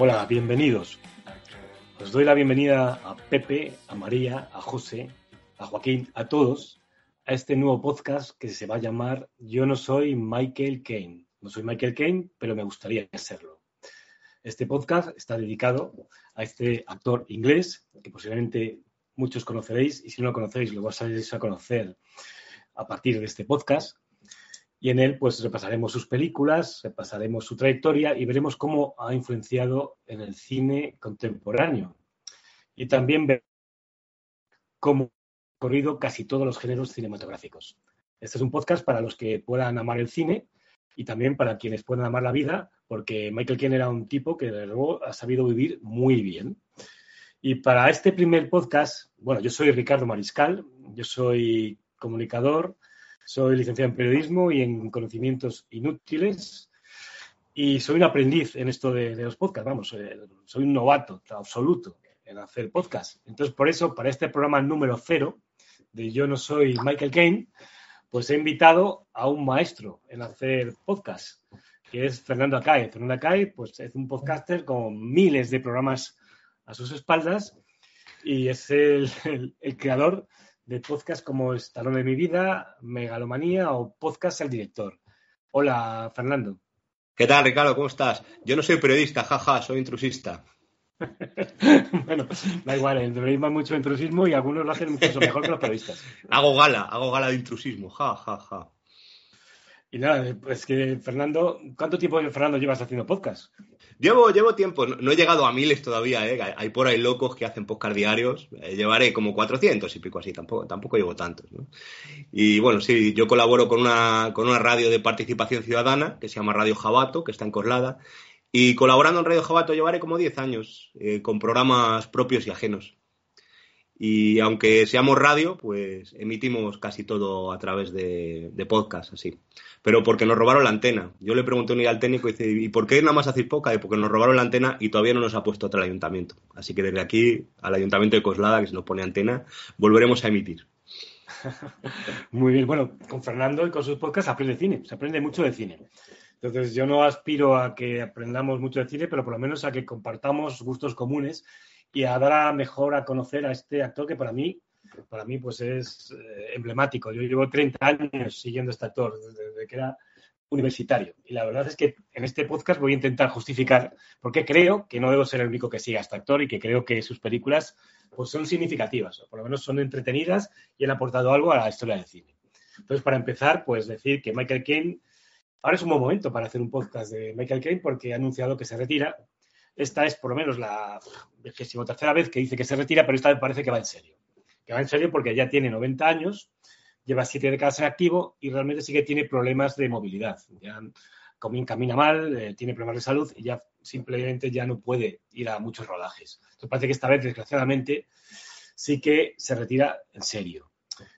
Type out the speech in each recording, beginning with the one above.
Hola, bienvenidos. Os doy la bienvenida a Pepe, a María, a José, a Joaquín, a todos, a este nuevo podcast que se va a llamar Yo no soy Michael Caine. No soy Michael Caine, pero me gustaría serlo. Este podcast está dedicado a este actor inglés que posiblemente muchos conoceréis y si no lo conocéis lo vais a conocer a partir de este podcast. Y en él pues repasaremos sus películas, repasaremos su trayectoria y veremos cómo ha influenciado en el cine contemporáneo. Y también veremos cómo ha corrido casi todos los géneros cinematográficos. Este es un podcast para los que puedan amar el cine y también para quienes puedan amar la vida, porque Michael Caine era un tipo que luego ha sabido vivir muy bien. Y para este primer podcast, bueno, yo soy Ricardo Mariscal, yo soy comunicador, soy licenciado en periodismo y en conocimientos inútiles y soy un aprendiz en esto de, los podcasts, vamos, eh, soy un novato absoluto en hacer podcast. Entonces, por eso, para este programa número cero de Yo no soy Michael Caine, pues he invitado a un maestro en hacer podcast, que es Fernando Acay. Fernando Acay, pues es un podcaster con miles de programas a sus espaldas y es el, creador de podcasts como Estalón de mi vida, Megalomanía o Podcast El Director. Hola, Fernando. ¿Qué tal, Ricardo? ¿Cómo estás? Yo no soy periodista, jaja, soy intrusista. bueno, da igual, el periodismo hay mucho intrusismo y algunos lo hacen mucho mejor que los periodistas. hago gala, hago gala de intrusismo, ja, ja, ja. Y nada, pues que Fernando, ¿cuánto tiempo, Fernando, llevas haciendo podcast? Llevo, llevo tiempo, no, he llegado a miles todavía, ¿eh? hay por ahí locos que hacen podcast diarios, eh, llevaré como 400 y pico así, tampoco, tampoco llevo tantos. ¿no? Y bueno, sí, yo colaboro con una, con una radio de participación ciudadana que se llama Radio Jabato, que está en Coslada, y colaborando en Radio Jabato llevaré como 10 años, eh, con programas propios y ajenos. Y aunque seamos radio, pues emitimos casi todo a través de, podcast, así. Pero porque nos robaron la antena. Yo le pregunté un día al técnico y dice, ¿y por qué nada más hacéis poca? Porque nos robaron la antena y todavía no nos ha puesto otra el ayuntamiento. Así que desde aquí, al ayuntamiento de Coslada, que se nos pone antena, volveremos a emitir. Muy bien, bueno, con Fernando y con sus podcasts aprende cine, se aprende mucho de cine. Entonces yo no aspiro a que aprendamos mucho de cine, pero por lo menos a que compartamos gustos comunes y a mejor a conocer a este actor que para mí, para mí pues es eh, emblemático. Yo llevo 30 años siguiendo este actor desde que era universitario. Y la verdad es que en este podcast voy a intentar justificar por qué creo que no debo ser el único que siga a este actor y que creo que sus películas pues, son significativas, o por lo menos son entretenidas y han aportado algo a la historia del cine. Entonces, para empezar, pues decir que Michael Caine, ahora es un buen momento para hacer un podcast de Michael Caine porque ha anunciado que se retira esta es por lo menos la vigésimo tercera vez que dice que se retira, pero esta vez parece que va en serio. Que va en serio porque ya tiene 90 años, lleva siete décadas en activo y realmente sí que tiene problemas de movilidad. Ya camina mal, eh, tiene problemas de salud y ya simplemente ya no puede ir a muchos rodajes. Entonces parece que esta vez, desgraciadamente, sí que se retira en serio.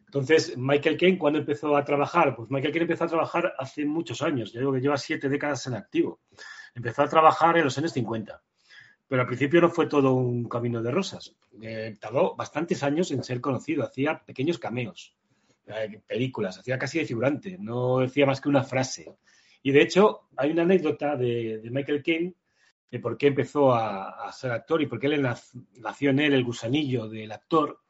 Entonces, Michael Caine, ¿cuándo empezó a trabajar? Pues Michael Caine empezó a trabajar hace muchos años. Yo digo que lleva siete décadas en activo. Empezó a trabajar en los años 50. Pero al principio no fue todo un camino de rosas. Eh, tardó bastantes años en ser conocido. Hacía pequeños cameos, eh, películas, hacía casi de figurante. No decía más que una frase. Y de hecho, hay una anécdota de, Michael Caine de por qué empezó a, ser actor y por qué le nació en él el gusanillo del actor,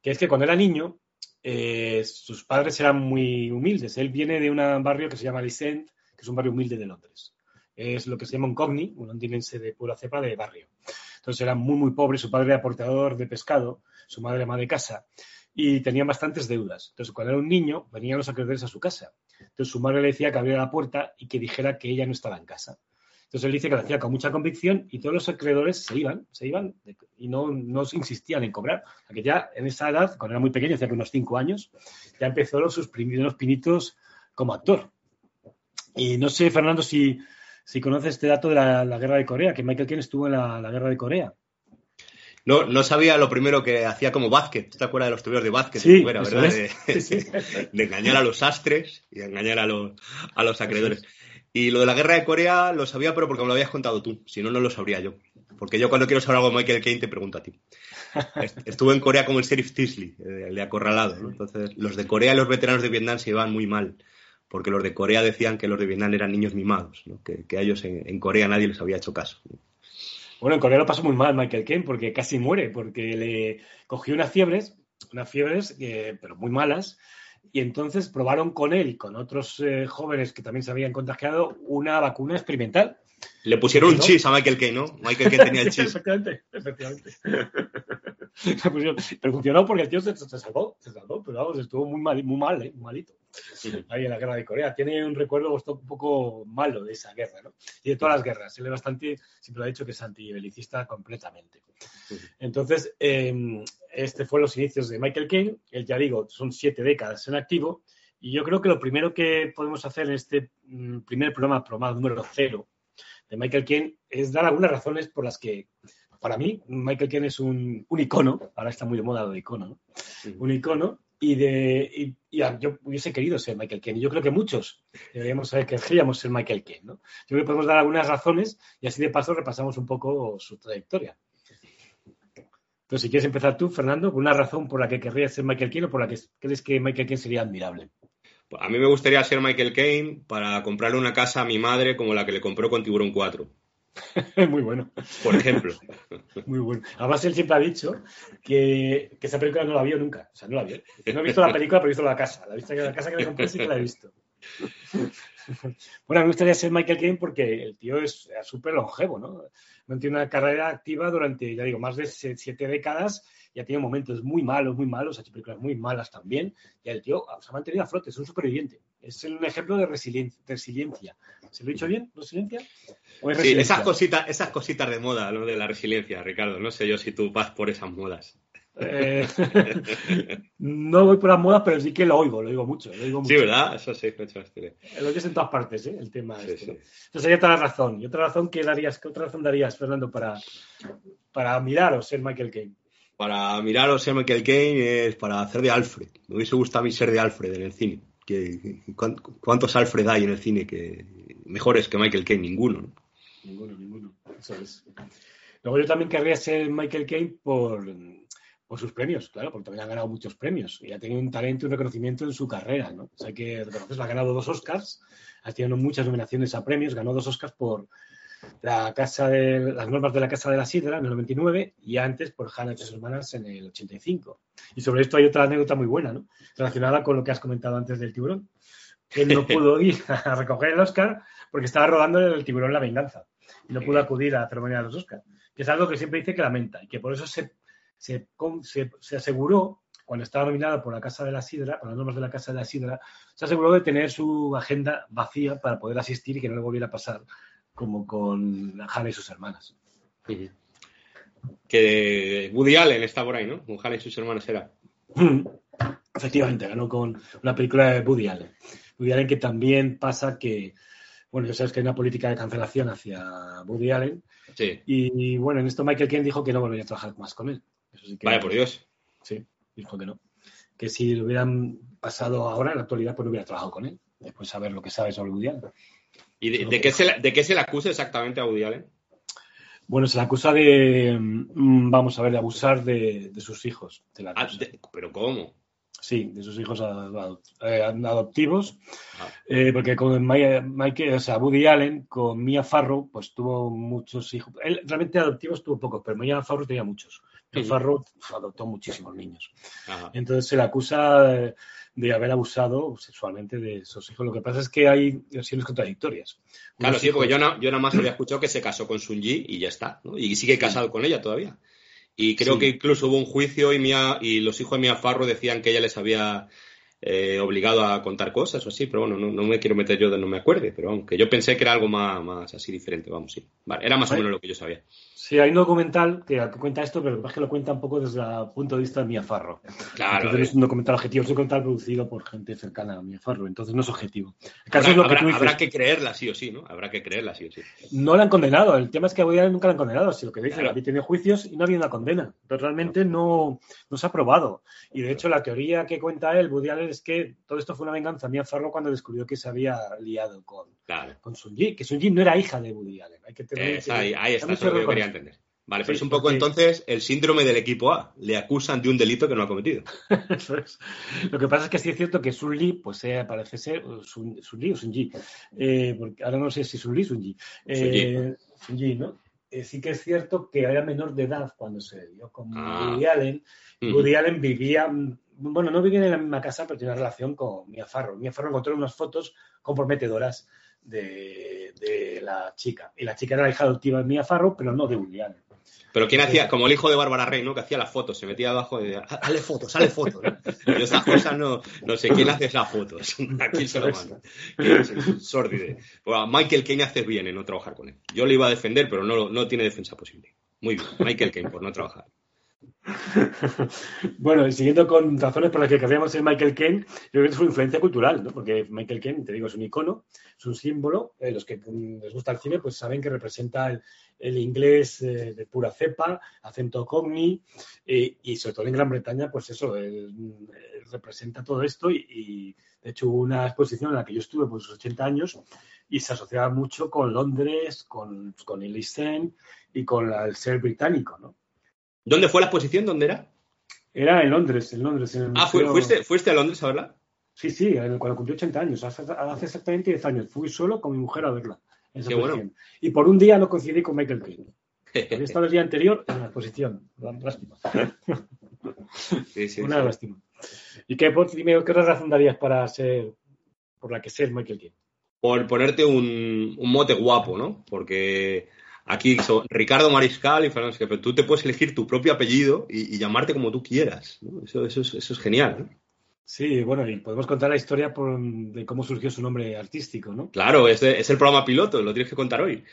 que es que cuando era niño, eh, sus padres eran muy humildes. Él viene de un barrio que se llama Lissent, que es un barrio humilde de Londres es lo que se llama un cogni, un londinense de pura cepa de barrio. Entonces era muy, muy pobre, su padre era portador de pescado, su madre ama de casa, y tenía bastantes deudas. Entonces, cuando era un niño, venían los acreedores a su casa. Entonces, su madre le decía que abriera la puerta y que dijera que ella no estaba en casa. Entonces, él dice que lo hacía con mucha convicción y todos los acreedores se iban, se iban y no, no insistían en cobrar. que ya en esa edad, cuando era muy pequeño, hace unos cinco años, ya empezó los, sus primeros pinitos como actor. Y no sé, Fernando, si, si conoces este dato de la, guerra de Corea, que Michael Caine estuvo en la, guerra de Corea. No, no sabía lo primero que hacía como básquet. ¿Te acuerdas de los tuberos de básquet? Sí, ¿verdad? De, engañar a los astres y engañar a los, a los acreedores. Y lo de la guerra de Corea lo sabía, pero porque me lo habías contado tú. Si no, no lo sabría yo. Porque yo cuando quiero saber algo de Michael Caine te pregunto a ti. Estuve en Corea como el sheriff Tisley, el de acorralado. ¿no? Entonces, los de Corea y los veteranos de Vietnam se iban muy mal. Porque los de Corea decían que los de Vietnam eran niños mimados, ¿no? que, que, a ellos en, en, Corea nadie les había hecho caso. Bueno, en Corea lo pasó muy mal Michael Caine porque casi muere, porque le cogió unas fiebres, unas fiebres, eh, pero muy malas, y entonces probaron con él y con otros eh, jóvenes que también se habían contagiado una vacuna experimental. Le pusieron un chis a Michael Caine, ¿no? Michael Caine tenía el chis. Exactamente, efectivamente. pero funcionó porque el tío se, se, salvó, se salvó, pero vamos, estuvo muy mal, muy mal, ¿eh? muy malito. Ahí en la guerra de Corea. Tiene un recuerdo un poco malo de esa guerra, ¿no? Y de todas las guerras. Él es bastante, siempre lo ha dicho que es antibelicista completamente. Entonces, eh, este fue los inicios de Michael Caine. Él, ya digo, son siete décadas en activo. Y yo creo que lo primero que podemos hacer en este mm, primer programa, programa número cero, de Michael Caine, es dar algunas razones por las que, para mí, Michael Caine es un, un icono, ahora está muy de moda lo de icono, ¿no? Un icono y de y, yo hubiese querido ser Michael Caine. Yo creo que muchos deberíamos saber que queríamos ser Michael Caine. ¿no? Yo creo que podemos dar algunas razones y así de paso repasamos un poco su trayectoria. Entonces, si quieres empezar tú, Fernando, con una razón por la que querrías ser Michael Caine o por la que crees que Michael Caine sería admirable. A mí me gustaría ser Michael Caine para comprarle una casa a mi madre como la que le compró con Tiburón 4. Muy bueno. Por ejemplo. Muy bueno. Además, él siempre ha dicho que, que, esa película no la vio nunca. O sea, no la vio. No he visto la película, pero he visto la casa. La, visto, la casa que le compré sí que la he visto. Bueno, me gustaría ser Michael Caine porque el tío es súper longevo, ¿no? Mantiene una carrera activa durante, ya digo, más de siete décadas y ha tenido momentos muy malos, muy malos, ha hecho películas muy malas también, y el tío se ha mantenido a flote, es un superviviente. Es un ejemplo de resiliencia. ¿Se lo he dicho bien? ¿Resiliencia? ¿O sí, esas cositas, esas cositas de moda, lo de la resiliencia, Ricardo. No sé yo si tú vas por esas modas. Eh, no voy por las modas, pero sí que lo oigo, lo oigo mucho. Lo oigo mucho. Sí, ¿verdad? Eso sí, hecho Lo oyes en todas partes, ¿eh? el tema. Sí, este, ¿no? Entonces hay otra razón. ¿Y otra razón que darías, qué otra razón darías, Fernando, para, para mirar o ser Michael Caine? Para mirar o ser Michael Caine es para hacer de Alfred. Me hubiese gustado a mí ser de Alfred en el cine. Que, ¿Cuántos Alfred hay en el cine que mejores que Michael Caine? Ninguno. ¿no? Ninguno, ninguno. Eso es. Luego yo también querría ser Michael Caine por, por sus premios, claro, porque también ha ganado muchos premios y ha tenido un talento y un reconocimiento en su carrera, ¿no? O sea, que reconocerlo, ha ganado dos Oscars, ha tenido muchas nominaciones a premios, ganó dos Oscars por la casa de las normas de la Casa de la Sidra en el 99 y antes por Hannah y sus hermanas en el 85. Y sobre esto hay otra anécdota muy buena, ¿no? Relacionada con lo que has comentado antes del tiburón. Él no pudo ir a recoger el Oscar porque estaba rodando el tiburón La Venganza y no pudo acudir a la ceremonia de los Oscars, que es algo que siempre dice que lamenta y que por eso se, se, se, se aseguró cuando estaba nominada por la Casa de la Sidra, por las normas de la Casa de la Sidra, se aseguró de tener su agenda vacía para poder asistir y que no le volviera a pasar como con Hannah y sus hermanas. Que Woody Allen está por ahí, ¿no? Con Hannah y sus hermanas era. Efectivamente, ganó con una película de Woody Allen. Woody Allen que también pasa que, bueno, ya sabes que hay una política de cancelación hacia Woody Allen. Sí. Y, bueno, en esto Michael Caine dijo que no volvería a trabajar más con él. Eso sí que, Vaya por Dios. Sí, dijo que no. Que si lo hubieran pasado ahora, en la actualidad, pues no hubiera trabajado con él. Después saber lo que sabe sobre Woody Allen. ¿Y de, de, qué se, de, qué se, le acusa exactamente a Woody Allen? Bueno, se le acusa de, vamos a ver, de abusar de, de sus hijos. Ah, ¿Pero cómo? Sí, de sus hijos adoptivos. Ah. Eh, porque con Mike, o sea, Woody Allen, con Mia Farrow, pues tuvo muchos hijos. Él realmente adoptivos tuvo pocos, pero Mia Farrow tenía muchos. Mia Farrow adoptó muchísimos niños. Ajá. Entonces se le acusa de, haber abusado sexualmente de esos hijos. Lo que pasa es que hay versiones contradictorias. Claro, sí, hijos... porque yo, no, yo nada más había escuchado que se casó con Sun Yi y ya está. ¿no? Y sigue casado sí. con ella todavía. Y creo sí. que incluso hubo un juicio y, Mia, y los hijos de Mia Farro decían que ella les había eh, obligado a contar cosas o así, pero bueno, no, no, me quiero meter yo de no me acuerde, pero aunque yo pensé que era algo más, más así diferente, vamos, sí. Vale, era más o menos lo que yo sabía. Sí, hay un documental que cuenta esto, pero es que lo cuenta un poco desde el punto de vista de Mia Farro. Claro. Entonces, es un documental objetivo, es un documental producido por gente cercana a Mia Farro, entonces no es objetivo. El caso habrá, es lo que habrá, dices, habrá, que creerla sí o sí, ¿no? Habrá que creerla sí o sí. No la han condenado, el tema es que a nunca la han condenado, si lo que dice, claro. había tenido juicios y no había una condena, pero realmente no, no se ha probado. Y de hecho, la teoría que cuenta él, Woody Allen, es que todo esto fue una venganza a Mia Farro cuando descubrió que se había liado con, claro. con Sun Yi, que Sun Yi no era hija de Woody Allen. Hay que tener. Es, ahí, ahí está, eso lo que yo quería entender. Vale, pero Sí, es un poco porque- entonces el síndrome del equipo A. Le acusan de un delito que no ha cometido. Eso es. Lo que pasa es que sí es cierto que Sun Lee, pues eh, parece ser Sun, Sun Lee o Sun Ji, eh, porque ahora no sé si Sun Lee o Sun Ji. Eh, Sun ¿no? Eh, sí que es cierto que era menor de edad cuando se dio con Ah. Woody Allen. Woody Allen vivía, mm, bueno, no vivía en la misma casa, pero tenía una relación con Mia Farrow. Mia Farrow encontró unas fotos comprometedoras de, de la chica. Y la chica era la hija adoptiva de Mia Farrow, pero no de Allen. Pero ¿quién hacía? Como el hijo de Bárbara Rey, ¿no? Que hacía las fotos, se metía abajo y decía, hazle fotos, hazle fotos. ¿no? Yo esas cosas no, no sé quién hace esas fotos. Aquí se lo manda. Sórdide. Pues a Michael Caine haces bien en no trabajar con él. Yo le iba a defender, pero no, no tiene defensa posible. Muy bien, Michael Caine por no trabajar. Bueno, siguiendo con razones por las que querríamos ser Michael Caine, yo creo que es su influencia cultural, ¿no? Porque Michael Caine, te digo, es un icono, es un símbolo. eh, los que mm, les gusta el cine, pues saben que representa el, inglés eh, de pura cepa, acento cogni, eh, y sobre todo en Gran Bretaña, pues eso, él, representa todo esto. Y, y, de hecho hubo una exposición en la que yo estuve por sus 80 años y se asociaba mucho con Londres, con, el East y con el ser británico, ¿no? ¿Dónde fue la exposición? ¿Dónde era? Era en Londres, en Londres. En el Ah, ¿fu- museo- ¿fuiste, ¿fuiste a Londres a verla? Sí, sí, cuando cumplió 80 años, hace, hace exactamente 10 años. Fui solo con mi mujer a verla. Qué bueno. Y por un día no coincidí con Michael Caine. Había estado el día anterior en la exposición. Lástima. Sí, sí, Una sí. lástima. ¿Y qué, dime, qué otra razón darías para ser, por la que ser Michael Caine? Por ponerte un, un mote guapo, ¿no? Porque aquí son Ricardo Mariscal y Fernando pero tú te puedes elegir tu propio apellido y, y llamarte como tú quieras. ¿no? Eso, eso, es, eso es genial. ¿no? Sí, bueno, y podemos contar la historia por- de cómo surgió su nombre artístico, ¿no? Claro, es, de- es el programa piloto, lo tienes que contar hoy.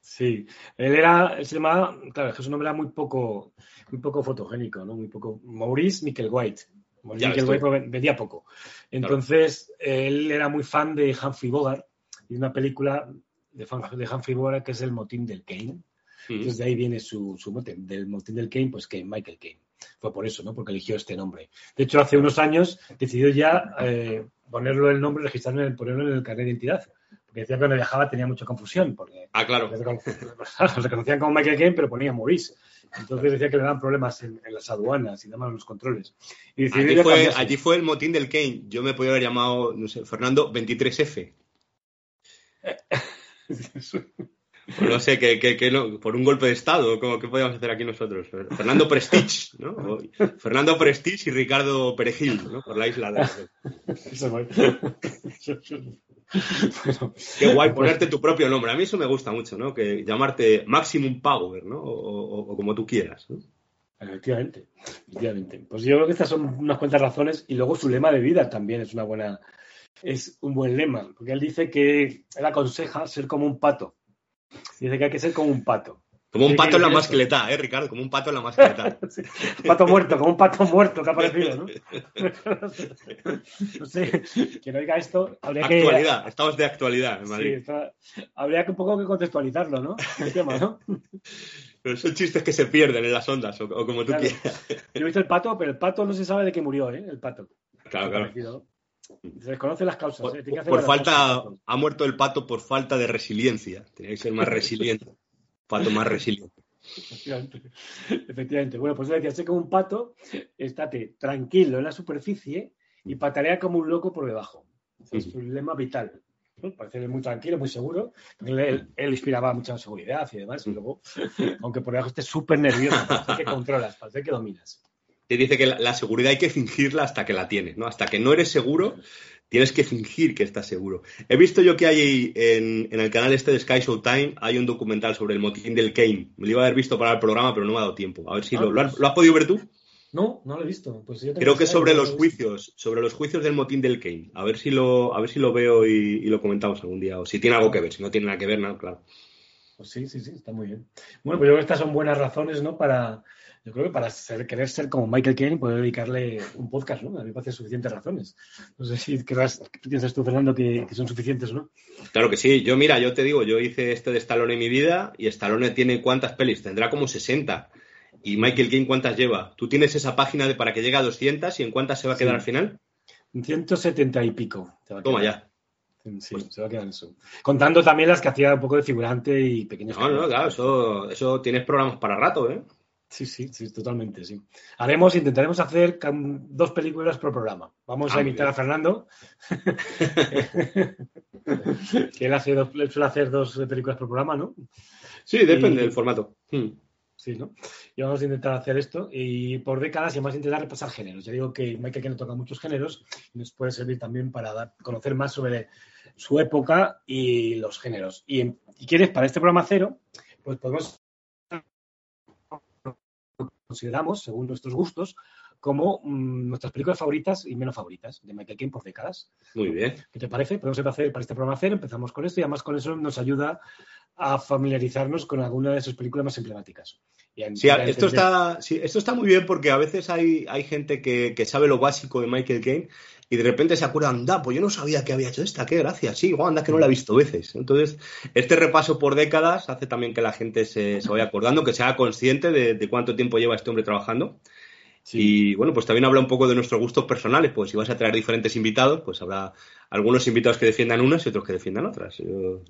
Sí, él era, él se llamaba, claro, es que su nombre era muy poco, muy poco fotogénico, ¿no? Muy poco. Maurice Micklewhite. Maurice Ya ves tú. Micklewhite ven- vendía poco. Entonces, él era muy fan de Humphrey Bogart y una película de, de Humphrey Bogart que es El motín del Kane. Entonces, de ahí viene su, su mote, del motín del Kane, pues que Michael Kane. Fue por eso, ¿no? Porque eligió este nombre. De hecho, hace unos años decidió ya eh, ponerlo el nombre, registrarlo, en el- ponerlo en el carnet de identidad. Porque decía que cuando viajaba tenía mucha confusión, porque Ah, claro. Lo reconocían como Michael Caine, pero ponía Maurice. Entonces decía que le daban problemas en, en las aduanas y demás en los controles. Y Allí fue, allí fue el motín del Kane. Yo me podía haber llamado, no sé, Fernando 23F. O no sé, que, que- que por un golpe de Estado, ¿cómo, ¿qué podíamos hacer aquí nosotros? Fernando Prestige, ¿no? O Fernando Prestige y Ricardo Perejil, ¿no? Por la isla de... Bueno, Qué guay ponerte tu propio nombre. A mí eso me gusta mucho, ¿no? Que llamarte Maximum Power, ¿no? O, o- o como tú quieras. ¿no? efectivamente, efectivamente. Pues yo creo que estas son unas cuantas razones y luego su lema de vida también es una buena, es un buen lema, porque él dice que él aconseja ser como un pato. Dice que hay que ser como un pato. Como un pato en la mascleta, ¿eh, Ricardo? Como un pato en la mascleta. Sí, Pato muerto, como un pato muerto que ha aparecido, ¿no? No sé, quien oiga esto, habría que. Actualidad, estamos de actualidad en Sí, está- habría que un poco que contextualizarlo, ¿no? El tema, ¿no? Pero son chistes que se pierden en las ondas, o, o como tú Claro. quieras. Yo he visto el pato, pero el pato no se sabe de qué murió, ¿eh? El pato. Claro, claro. Se desconocen las causas. Por, ¿eh? Que hacer por falta, ha muerto el pato por falta de resiliencia. Tenía que ser más resiliente. Pato más resiliente. Efectivamente. Efectivamente. Bueno, pues yo decía, sé como un pato, estate tranquilo en la superficie y patarea como un loco por debajo. Ese es un lema vital. ¿no? Parece muy tranquilo, muy seguro. Él inspiraba mucha seguridad y demás. Y luego, aunque por debajo estés súper nervioso, parece que controlas, parece que dominas. Te dice que la, la seguridad hay que fingirla hasta que la tienes, ¿no? Hasta que no eres seguro, tienes que fingir que estás seguro. He visto yo que hay en, en el canal este de Sky Showtime, hay un documental sobre el motín del Kane. Me lo iba a haber visto para el programa, pero no me ha dado tiempo. A ver si Ah, lo, ¿lo has, pues- lo has podido ver tú. No, no lo he visto. Pues yo Creo que sobre no lo los juicios, sobre los juicios del motín del Kane. A ver si lo, a ver si lo veo y, y lo comentamos algún día. O si tiene algo que ver. Si no tiene nada que ver, no, claro. Pues sí, sí, sí, está muy bien. Bueno, pues yo creo que estas son buenas razones, ¿no? Para, yo creo que para ser- querer ser como Michael Caine y poder dedicarle un podcast, ¿no? A mí me parece suficientes razones. No sé si creas, ¿qué piensas tú, Fernando, que, que son suficientes o no? Claro que sí. Yo, mira, yo te digo, yo hice este de Stallone en mi vida y Stallone tiene cuántas pelis, tendrá como 60. ¿Y Michael Caine cuántas lleva? ¿Tú tienes esa página de para que llegue a 200 y en cuántas se va a quedar Sí. al final? 170 y pico. te va a Toma quedar. ya. Sí, pues se va a quedar en Zoom. Contando también las que hacía un poco de figurante y pequeños. No, no, claro, eso, eso tienes programas para rato, ¿eh? Sí, sí, sí, totalmente, sí. Haremos, intentaremos hacer dos películas por programa. Vamos a ah, invitar a Fernando, que él, hace dos, suele hacer dos películas por programa, ¿no? Sí, depende del formato. Hmm. Sí, ¿no? Y vamos a intentar hacer esto y por décadas y a intentar repasar géneros. Ya digo que Michael que no toca muchos géneros y nos puede servir también para dar, conocer más sobre su época y los géneros. Y quieres, para este programa cero, pues podemos consideramos, según nuestros gustos, como mm, nuestras películas favoritas y menos favoritas de Michael Caine por décadas. Muy bien. ¿Qué te parece? Podemos hacer para este programa cero, empezamos con esto y además con eso nos ayuda a familiarizarnos con alguna de sus películas más emblemáticas. Sí, esto está, esto está muy bien porque a veces hay, hay gente que, que, sabe lo básico de Michael Caine y de repente se acuerda, anda, pues yo no sabía que había hecho esta, qué gracia, sí, anda que no la he visto veces. Entonces, este repaso por décadas hace también que la gente se, vaya acordando, que sea consciente de, cuánto tiempo lleva este hombre trabajando. Y bueno, pues también habla un poco de nuestros gustos personales, pues si vas a traer diferentes invitados, pues habrá algunos invitados que defiendan unas y otros que defiendan otras. Yo,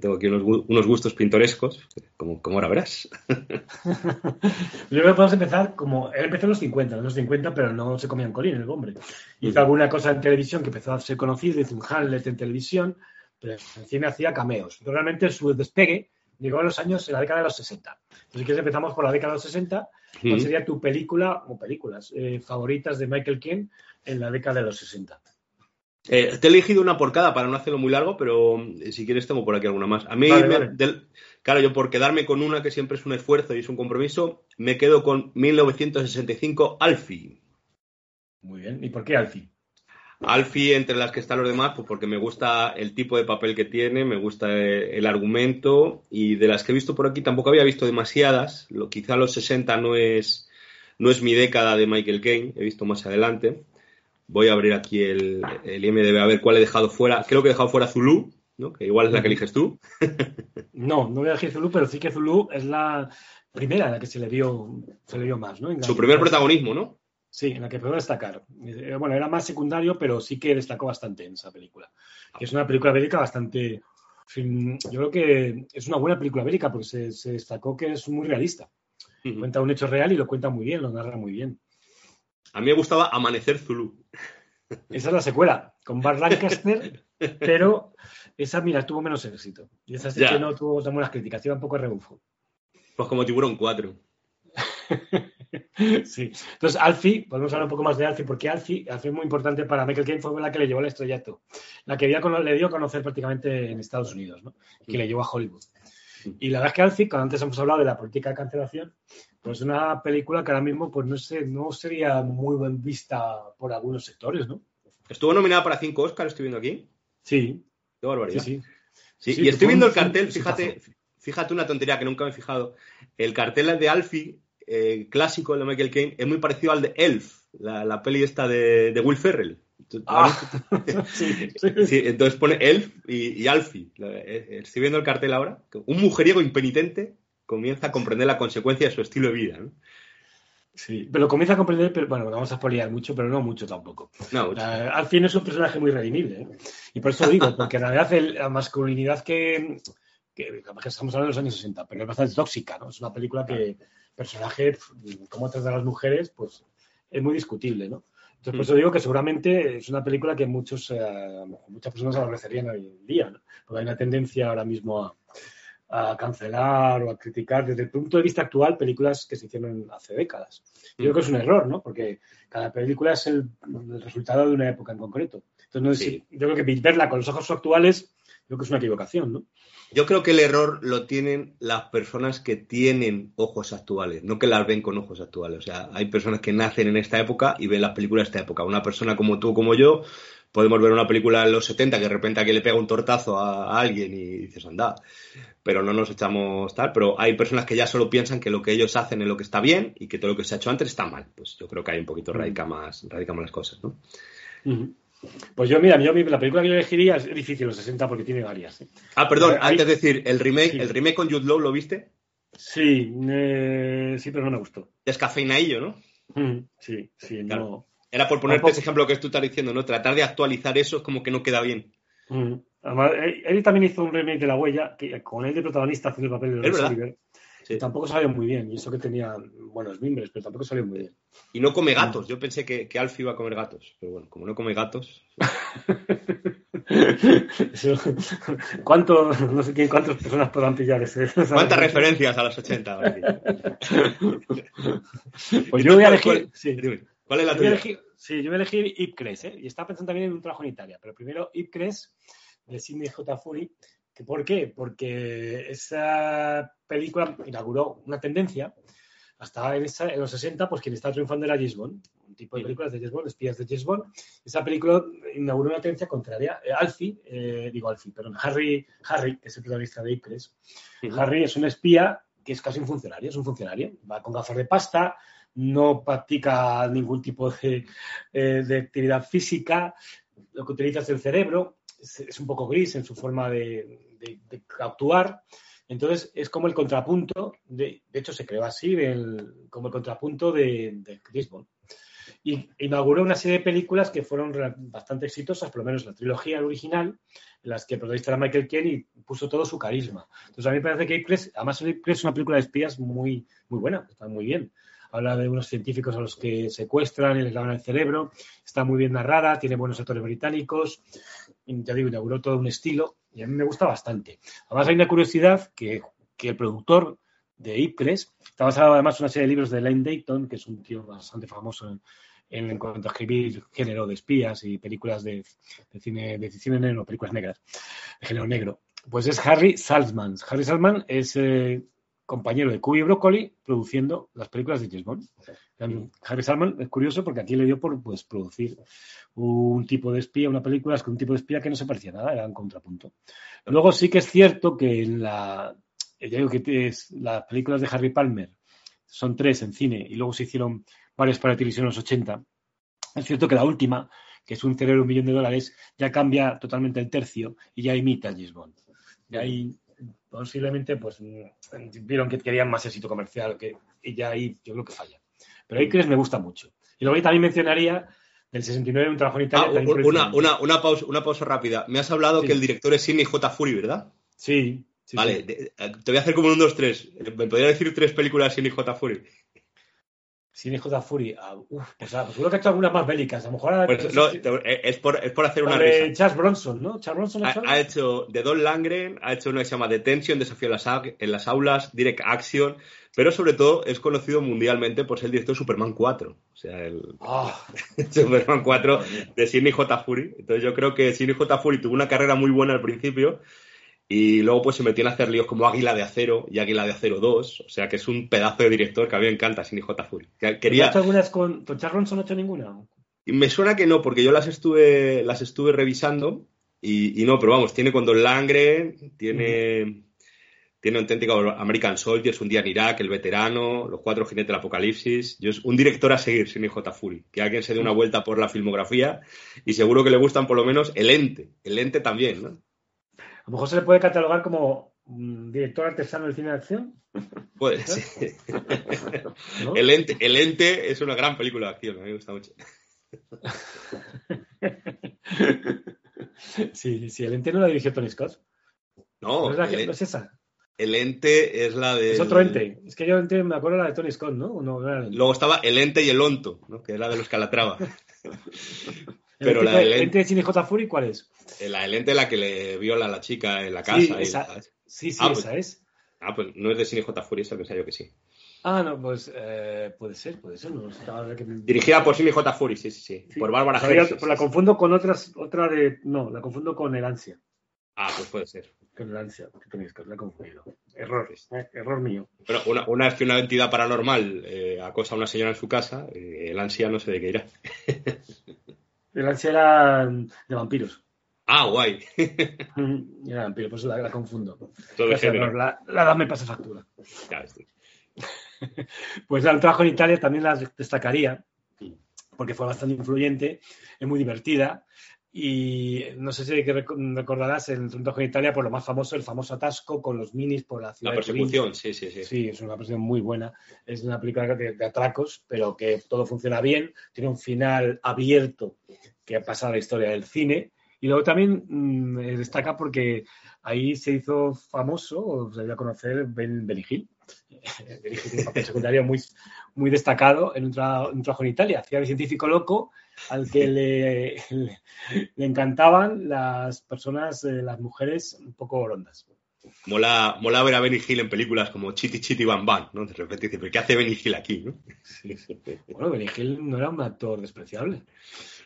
tengo aquí unos, gustos pintorescos, como, como ahora verás. yo creo que podemos empezar como. Él empezó en los 50, en los 50, pero no se comían colín el hombre. Hizo alguna cosa en televisión que empezó a ser conocido, hizo un Hamlet en televisión, pero en cine hacía cameos. realmente su despegue llegó a los años, en la década de los 60. Entonces, si quieres, empezamos por la década de los 60. ¿Cuál sería tu película o películas eh, favoritas de Michael King en la década de los 60? Eh, te he elegido una por cada para no hacerlo muy largo, pero eh, si quieres tengo por aquí alguna más. A mí, claro, yo por quedarme con una que siempre es un esfuerzo y es un compromiso, me quedo con 1965 Alfie. Muy bien. ¿Y por qué Alfie? Alfie, entre las que están los demás, pues porque me gusta el tipo de papel que tiene, me gusta el argumento y de las que he visto por aquí tampoco había visto demasiadas. Lo, quizá los 60 no es, no es mi década de Michael Caine, he visto más adelante. Voy a abrir aquí el, el IMDB a ver cuál he dejado fuera. Creo que he dejado fuera Zulu, ¿no? que igual es la que eliges tú. no, no voy a elegir Zulu, pero sí que Zulu es la primera en la que se le dio, se le dio más. ¿no? Su primer protagonismo, ¿no? Sí, en la que puedo destacar. Eh, bueno, era más secundario, pero sí que destacó bastante en esa película. Que es una película bélica bastante. Yo creo que es una buena película bélica porque se, destacó que es muy realista. Cuenta un hecho real y lo cuenta muy bien, lo narra muy bien. A mí me gustaba Amanecer Zulu. Esa es la secuela, con Bart Lancaster, pero esa, mira, tuvo menos éxito. Y esa sí que no tuvo tan buenas críticas, iba un poco de rebufo. Pues como Tiburón 4. sí. Entonces, Alfie, podemos hablar un poco más de Alfie, porque Alfie, Alfie es muy importante para Michael Caine, fue la que le llevó al estrellato. La que le dio a conocer prácticamente en Estados Unidos, ¿no? Que le llevó a Hollywood. Y la verdad es que Alfie, cuando antes hemos hablado de la política de cancelación, pues es una película que ahora mismo pues no, sé, no sería muy bien vista por algunos sectores, ¿no? Estuvo nominada para cinco Oscars, estoy viendo aquí. Sí. Qué barbaridad. Sí, sí. sí y estoy viendo el cartel, fíjate, fíjate una tontería que nunca me he fijado. El cartel de Alfie eh, clásico de Michael Caine es muy parecido al de Elf, la, peli esta de, Will Ferrell. Ah, sí, entonces pone Elf y, Alfie. Eh, estoy viendo el cartel ahora. Un mujeriego impenitente comienza a comprender la consecuencia de su estilo de vida. Sí, pero comienza a comprender, pero bueno, vamos a poliar mucho, pero no mucho tampoco. No, Alfie es un personaje muy redimible. ¿eh? Y por eso digo, porque en realidad la masculinidad que, que, que estamos hablando de los años 60, pero es bastante tóxica, ¿no? Es una película que, personaje, como trata a las mujeres, pues es muy discutible, ¿no? Entonces, por eso digo que seguramente es una película que muchos, eh, muchas personas aborrecerían hoy en día, ¿no? Porque hay una tendencia ahora mismo a, cancelar o a criticar desde el punto de vista actual películas que se hicieron hace décadas. Yo creo que es un error, ¿no? Porque cada película es el, resultado de una época en concreto. Entonces, yo creo que verla con los ojos actuales, creo que es una equivocación, ¿no? Yo creo que el error lo tienen las personas que tienen ojos actuales, no que las ven con ojos actuales. O sea, hay personas que nacen en esta época y ven las películas de esta época. Una persona como tú, como yo, podemos ver una película en los 70 que de repente aquí le pega un tortazo a, alguien y dices, anda, pero no nos echamos tal. Pero hay personas que ya solo piensan que lo que ellos hacen es lo que está bien y que todo lo que se ha hecho antes está mal. Pues yo creo que hay un poquito radica más, radica más las cosas, ¿no? Pues yo, mira, yo, la película que yo elegiría es difícil, los 60, porque tiene varias. ¿eh? Ah, perdón, antes de decir, el remake, el remake con Jude Law, ¿lo viste? Sí, eh, sí, pero no me gustó. Descafeinadillo, ¿no? Sí, sí, no. Era por ponerte ese ejemplo que tú estás diciendo, ¿no? Tratar de actualizar eso es como que no queda bien. Mm. Además, él, él también hizo un remake de La Huella, que, con él de protagonista haciendo el papel de. Oliver. Sí. Tampoco salió muy bien, y eso que tenía buenos mimbres, pero tampoco salió muy bien. Y no come gatos. Yo pensé que, que Alf iba a comer gatos. Pero bueno, como no come gatos. Eso- ¿Cuánto, no sé quién, cuántas personas podrán pillar ese? ¿Cuántas referencias a los 80? ahora aquí? Pues yo voy a elegir. ¿Cuál, sí. ¿Cuál es la Yo tuya? elegir, sí, yo voy a elegir Ipcres, ¿eh? Y estaba pensando también en un trabajo en Italia, pero primero Ipcres de Sidney J. Fury. que ¿Por qué? Porque esa película inauguró una tendencia. Hasta en, esa- en los 60, pues quien está triunfando era James Bond, un tipo de películas de James Bond, espías de James Bond. Esa película inauguró una tendencia contraria. Eh, Alfie, eh, digo Alfie, perdón, Harry, Harry, que es el protagonista de Ipcres, Harry es un espía que es casi un funcionario, es un funcionario. Va con gafas de pasta, no practica ningún tipo de, eh, de actividad física, lo que utiliza es el cerebro, es, un poco gris en su forma de, actuar. Entonces es como el contrapunto, de, hecho se creó así, como el contrapunto de, Chris Bond. Y inauguró una serie de películas que fueron bastante exitosas, por lo menos la trilogía original, en las que el protagonista era Michael Caine y puso todo su carisma. Entonces a mí me parece que además es una película de espías muy, muy buena, está muy bien. Habla de unos científicos a los que secuestran y les lavan el cerebro, está muy bien narrada, tiene buenos actores británicos, y ya digo, inauguró todo un estilo y a mí me gusta bastante. Además hay una curiosidad que, que el productor de Ipcres está basado además en una serie de libros de Lane Dayton, que es un tío bastante famoso en, en, cuanto a escribir género de espías y películas de, de cine, de cine negro, películas negras, de género negro. Pues es Harry Saltzman. Harry Saltzman es eh, compañero de Cuby Broccoli produciendo las películas de James Bond. Harry Saltzman es curioso porque aquí le dio por pues, producir un tipo de espía, una película con un tipo de espía que no se parecía a nada, era un contrapunto. Luego sí que es cierto que en la, ya digo que es, las películas de Harry Palmer son tres en cine y luego se hicieron varias para televisión en los 80. Es cierto que la última, que es un cerebro un millón de dólares, ya cambia totalmente el tercio y ya imita a James Bond. Y ahí posiblemente pues vieron que querían más éxito comercial que, y ya ahí yo creo que falla. Pero ahí crees me gusta mucho. Y luego ahí también mencionaría del 69 un trabajo en Italia. Ah, una, una, una, pausa, una pausa rápida. Me has hablado Sí. que el director es Sidney J. Fury, ¿verdad? Sí. sí, vale, sí. eh, te voy a hacer como un 2-3. ¿Me podrías decir tres películas de Sidney J. Fury? Cine J. Fury. Ah, uf, pues, ah, pues seguro que ha hecho algunas más bélicas. A lo mejor. Pues, no, eh, es, por, es por hacer una risa. Charles Bronson, ¿no? Charles Bronson ha Ha, hecho de Don Langren, ha hecho una que se llama Detention, Desafío en las, au- en las aulas, Direct Action, pero sobre todo es conocido mundialmente por ser el director de Superman 4. O sea, el Ah, Superman 4 de Sidney J. Fury. Entonces yo creo que Sidney J. Fury tuvo una carrera muy buena al principio y luego pues se metió en hacer líos como Águila de Acero y Águila de Acero 2. O sea que es un pedazo de director que a mí me encanta, Sidney J. Fury. Que- ¿Ha Quería, hecho algunas con. ¿Con Charles no ha hecho ninguna? y me suena que no, porque yo las estuve, las estuve revisando y, y no, pero vamos, tiene con Don Langren, tiene, tiene auténtico American Soldiers, Un día en Irak, El veterano, Los cuatro jinetes del apocalipsis. Yo es un director a seguir, Sidney J. Fury. Que alguien se dé una vuelta por la filmografía y seguro que le gustan por lo menos El Ente. El Ente también, ¿no? A lo mejor se le puede catalogar como mm, director artesano del cine de acción. Puede ser. ¿no? El Ente, El Ente es una gran película de acción, a mí me gusta mucho. Sí, sí, el ente no la dirigió Tony Scott. No, ¿No es, el, que- no es esa? el Ente es la de... Es otro ente. Es que yo ente me acuerdo la de Tony Scott, ¿no? ¿O no? Luego estaba El Ente y el Onto, ¿no? que era de los Calatrava. ¿El pero la del el ente- ente de Cine J. Fury cuál es? La El Ente la que le viola a la chica en la casa. Sí, esa- sí, sí, Ah, pues- esa es. Ah, pues no es de Cine J. Fury, esa pensaba yo que sí. Ah, no, pues eh, puede ser, puede ser. No, que- Dirigida por Cine J. Fury, sí, sí, sí. Sí. Por Bárbara Hershey, pues la confundo con otras, otra de. No, la confundo con El Ansia. Ah, pues puede ser. Con El Ansia, Scott, la he confundido. Error, eh, error mío. Bueno, una, una es que una entidad paranormal eh, acosa a una señora en su casa, eh, el ansia no sé de qué irá. El Ansia era de vampiros. Ah, guay. Mm, Era vampiro, pues la, la confundo. Todo Gracias, la, la edad me pasa factura. Ya ves tú. Pues el trabajo en Italia también la destacaría, porque fue bastante influyente, es muy divertida. Y no sé si rec- recordarás el trabajo en Italia por lo más famoso, el famoso atasco con los minis por la ciudad La de persecución, sí, sí, sí. Sí, es una persecución muy buena. Es una película de, de atracos, pero que todo funciona bien. Tiene un final abierto que pasa a la historia del cine Y luego también mm, destaca porque ahí se hizo famoso, o se dio a conocer Ben, Benny Hill. Tiene un papel secundario muy, muy destacado en un, trabajo en Italia. Hacía de científico loco al que le, le, encantaban las personas, eh, las mujeres un poco rondas. Mola, mola ver a Benny Hill en películas como Chiti Chiti Bam Bam, ¿no? De repente dice, ¿qué hace Benny Hill aquí? ¿no? Bueno, Benny Hill no era un actor despreciable.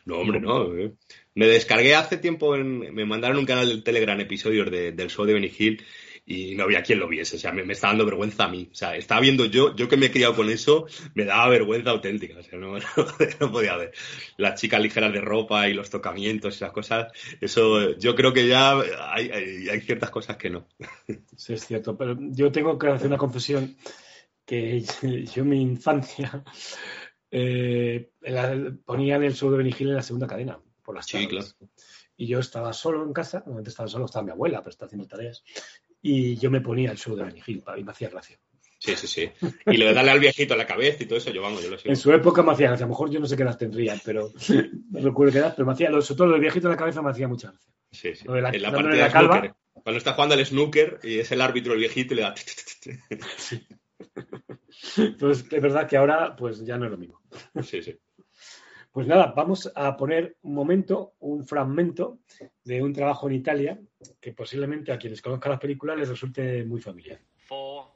No, hombre, no. Eh. Me descargué hace tiempo, en, me mandaron un canal del Telegram episodios del show de Benny Hill y no había quien lo viese. O sea, me, me está dando vergüenza a mí. O sea, estaba viendo yo, yo que me he criado con eso, me daba vergüenza auténtica. O sea, no, no, podía ver. Las chicas ligeras de ropa y los tocamientos y esas cosas, eso yo creo que ya hay, hay, ciertas cosas que no. Sí, es cierto, pero yo tengo que hacer una confesión que yo en mi infancia eh, ponían el show de Benny en la segunda cadena por las sí, Claro. Y yo estaba solo en casa, normalmente estaba solo, estaba mi abuela, pero está haciendo tareas y yo me ponía el show de Benny Hill y me hacía gracia. Sí, sí, sí. Y lo de darle al viejito a la cabeza y todo eso, yo vamos, yo lo sé. En su época me hacía gracia. A lo mejor yo no sé qué edad tendría, pero no recuerdo qué edad, pero me hacía, sobre todo lo del viejito a la cabeza me hacía mucha gracia. Sí, sí. en la parte de la, calva. Cuando está jugando al snooker y es el árbitro el viejito y le da. sí. Entonces, es verdad que ahora, pues ya no es lo mismo. Sí, sí. Pues nada, vamos a poner un momento, un fragmento de un trabajo en Italia que posiblemente a quienes conozcan las películas les resulte muy familiar. Four,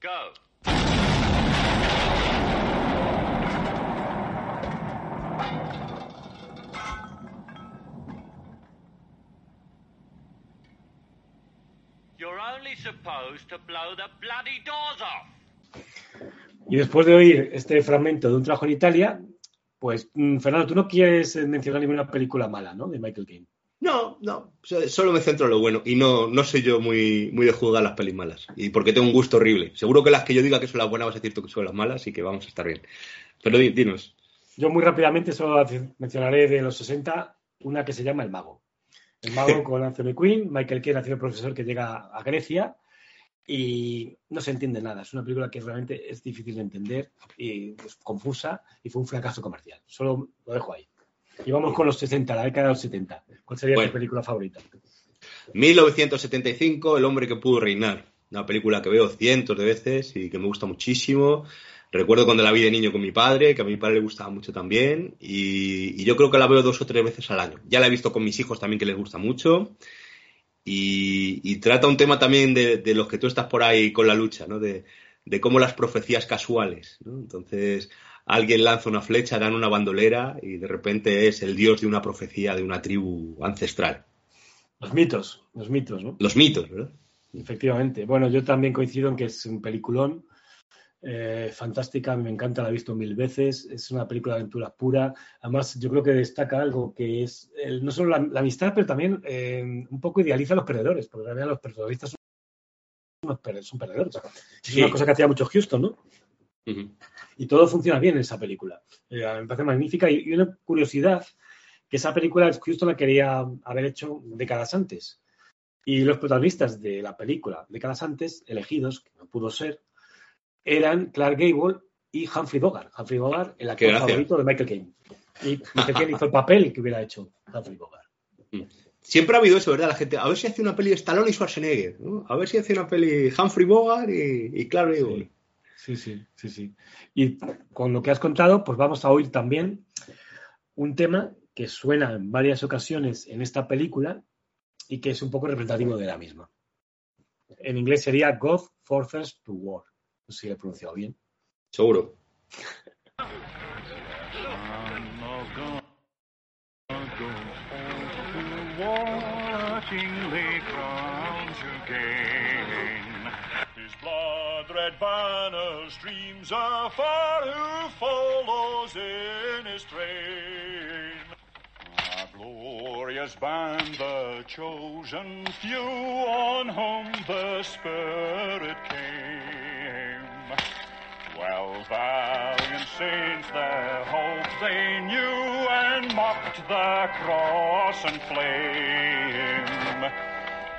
go. Y después de oír este fragmento de un trabajo en Italia, pues mm, Fernando, tú no quieres mencionar ninguna película mala, ¿no? De Michael Caine. No, no, solo me centro en lo bueno y no, no soy yo muy, muy de juzgar las pelis malas y porque tengo un gusto horrible. Seguro que las que yo diga que son las buenas vas a decir tú que son las malas y que vamos a estar bien. Pero dinos. Yo muy rápidamente solo mencionaré de los 60 una que se llama El Mago. El mago con Anthony Quinn, Michael Caine haciendo profesor que llega a Grecia y no se entiende nada. Es una película que realmente es difícil de entender y pues, confusa y fue un fracaso comercial. Solo lo dejo ahí. Y vamos con los 60, la década de los 70. ¿Cuál sería tu película favorita? 1975, El hombre que pudo reinar. Una película que veo cientos de veces y que me gusta muchísimo. Recuerdo cuando la vi de niño con mi padre, que a mi padre le gustaba mucho también, y, yo creo que la veo dos o tres veces al año. Ya la he visto con mis hijos también, que les gusta mucho, y, trata un tema también de, los que tú estás por ahí con la lucha, ¿no? De, cómo las profecías casuales, ¿no? Entonces, alguien lanza una flecha, dan una bandolera, y de repente es el dios de una profecía de una tribu ancestral. Los mitos, los mitos, ¿no? Los mitos, ¿verdad? Efectivamente. Bueno, yo también coincido en que es un peliculón eh, fantástica, me encanta, la he visto mil veces, es una película de aventura pura. Además, yo creo que destaca algo que es no solo la, amistad, pero también eh, un poco idealiza a los perdedores, porque realmente los protagonistas son, son perdedores. Es una cosa que hacía mucho Houston, ¿no? Y todo funciona bien en esa película. Eh, me parece magnífica. Y, y, una curiosidad, que esa película Houston la quería haber hecho décadas antes. Y los protagonistas de la película décadas antes, elegidos, que no pudo ser, eran Clark Gable y Humphrey Bogart. Humphrey Bogart, el actor favorito de Michael Caine. Y Michael Caine hizo el papel que hubiera hecho Humphrey Bogart. Mm. Siempre ha habido eso, ¿verdad? La gente, a ver si hace una peli de Stallone y Schwarzenegger, ¿no? A ver si hace una peli Humphrey Bogart y, Clark Gable. Sí, sí, sí, sí. Y con lo que has contado, pues vamos a oír también un tema que suena en varias ocasiones en esta película y que es un poco representativo de la misma. En inglés sería God Forces to War. No sé si lo he pronunciado bien. Seguro. red banner streams afar who follows in his train. A glorious band, the chosen few on whom the Spirit came. Twelve valiant saints their hope they knew and mocked the cross and flame.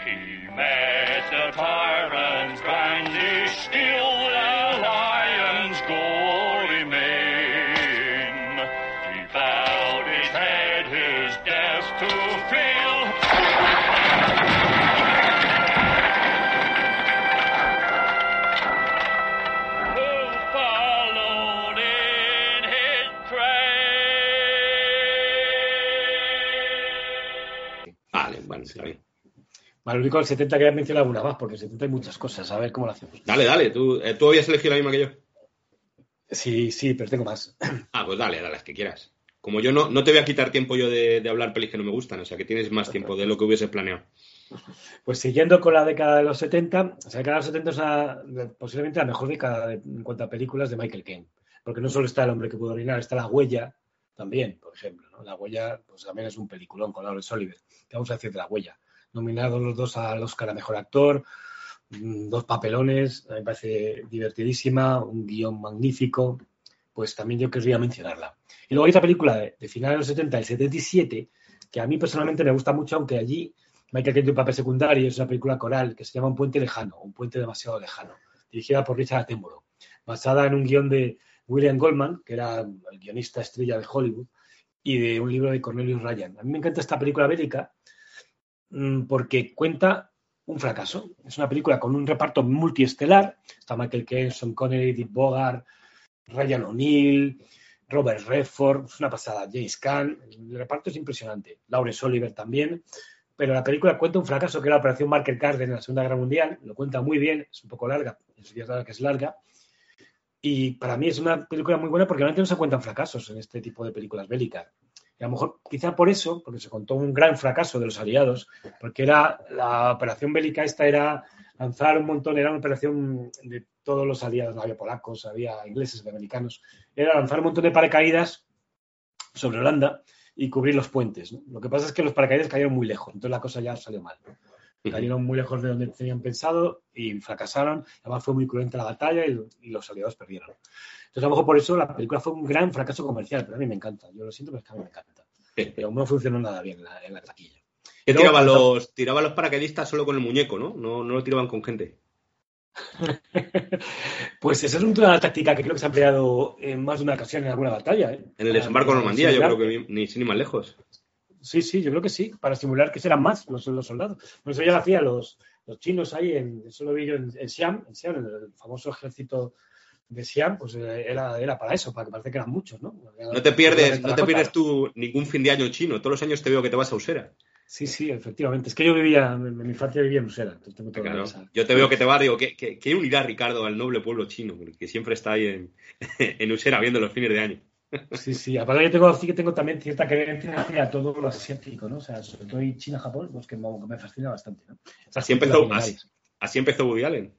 He met the tyrant's bandish steel, Vale, lo único el 70 que mencionar alguna más, porque el 70 hay muchas cosas. A ver cómo lo hacemos. Dale, dale. ¿Tú, eh, ¿tú habías elegido la misma que yo? Sí, sí, pero tengo más. Ah, pues dale, dale, las que quieras. Como yo no, no te voy a quitar tiempo yo de, de hablar pelis que no me gustan, o sea que tienes más tiempo de lo que hubiese planeado. Pues siguiendo con la década de los 70, o sea, la década de los 70 es una- posiblemente la mejor década de- en cuanto a películas de Michael Caine. Porque no solo está El hombre que pudo orinar, está La huella también, por ejemplo. ¿no? La huella pues también es un peliculón con Lawrence Oliver. ¿Qué vamos a decir de La huella? Nominados los dos al Oscar a Mejor Actor, mm, dos papelones, me parece divertidísima, un guion magnífico, pues también yo querría mencionarla. Y luego hay otra película de, finales de los 70, el 77, que a mí personalmente me gusta mucho, aunque allí Michael Caine tiene un papel secundario, es una película coral que se llama Un puente lejano, un puente demasiado lejano, dirigida por Richard Attenborough, basada en un guion de William Goldman, que era el guionista estrella de Hollywood, y de un libro de Cornelius Ryan. A mí me encanta esta película bélica porque cuenta un fracaso. Es una película con un reparto multiestelar. Está Michael Caine, Sean Connery, Dick Bogart, Ryan O'Neill, Robert Redford, es una pasada, James Caan. El reparto es impresionante. Laurence Oliver también. Pero la película cuenta un fracaso que era la Operación Market Garden en la Segunda Guerra Mundial. Lo cuenta muy bien, es un poco larga, es verdad que es larga. Y para mí es una película muy buena porque realmente no se cuentan fracasos en este tipo de películas bélicas. A lo mejor, quizá por eso, porque se contó un gran fracaso de los aliados, porque era la operación bélica esta era lanzar un montón, era una operación de todos los aliados, había polacos, había ingleses, americanos, era lanzar un montón de paracaídas sobre Holanda y cubrir los puentes. Lo que pasa es que los paracaídas cayeron muy lejos, entonces la cosa ya salió mal. Cayeron muy lejos de donde tenían pensado y fracasaron. Además fue muy cruenta la batalla y, y los aliados perdieron. Entonces a lo mejor por eso la película fue un gran fracaso comercial, pero a mí me encanta. Yo lo siento, pero es que a mí me encanta. Pero no funcionó nada bien en la, en la taquilla. Que cuando- los, tiraban los paracaidistas solo con el muñeco, ¿no? No, no lo tiraban con gente. Pues esa es una táctica que creo que se ha empleado en más de una ocasión en alguna batalla. ¿eh? En el desembarco de Normandía, yo creo que ni, ni sin ni más lejos. Sí, sí, yo creo que sí, para simular que serán más los, los soldados. Por eso ya lo hacían los, los chinos ahí, en, eso lo vi yo en, en Siam, en Siam, en el famoso ejército de Siam, pues eh, era, era para eso, para que parece que eran muchos, ¿no? No te pierdes, no te pierdes tú ningún fin de año chino. Todos los años te veo que te vas a Usera. Sí, sí, efectivamente. Es que yo vivía, en mi infancia vivía en Usera, entonces tengo toda Claro. Yo te veo que te vas, digo, ¿qué, qué, qué unirá Ricardo al noble pueblo chino? Que siempre está ahí en, en Usera viendo los fines de año. Sí, sí, aparte yo tengo, sí que tengo también cierta creencia hacia todo lo asiático, ¿no? O sea, sobre todo China, Japón, pues que me, fascina bastante, ¿no? Así empezó, así, así empezó Woody Allen.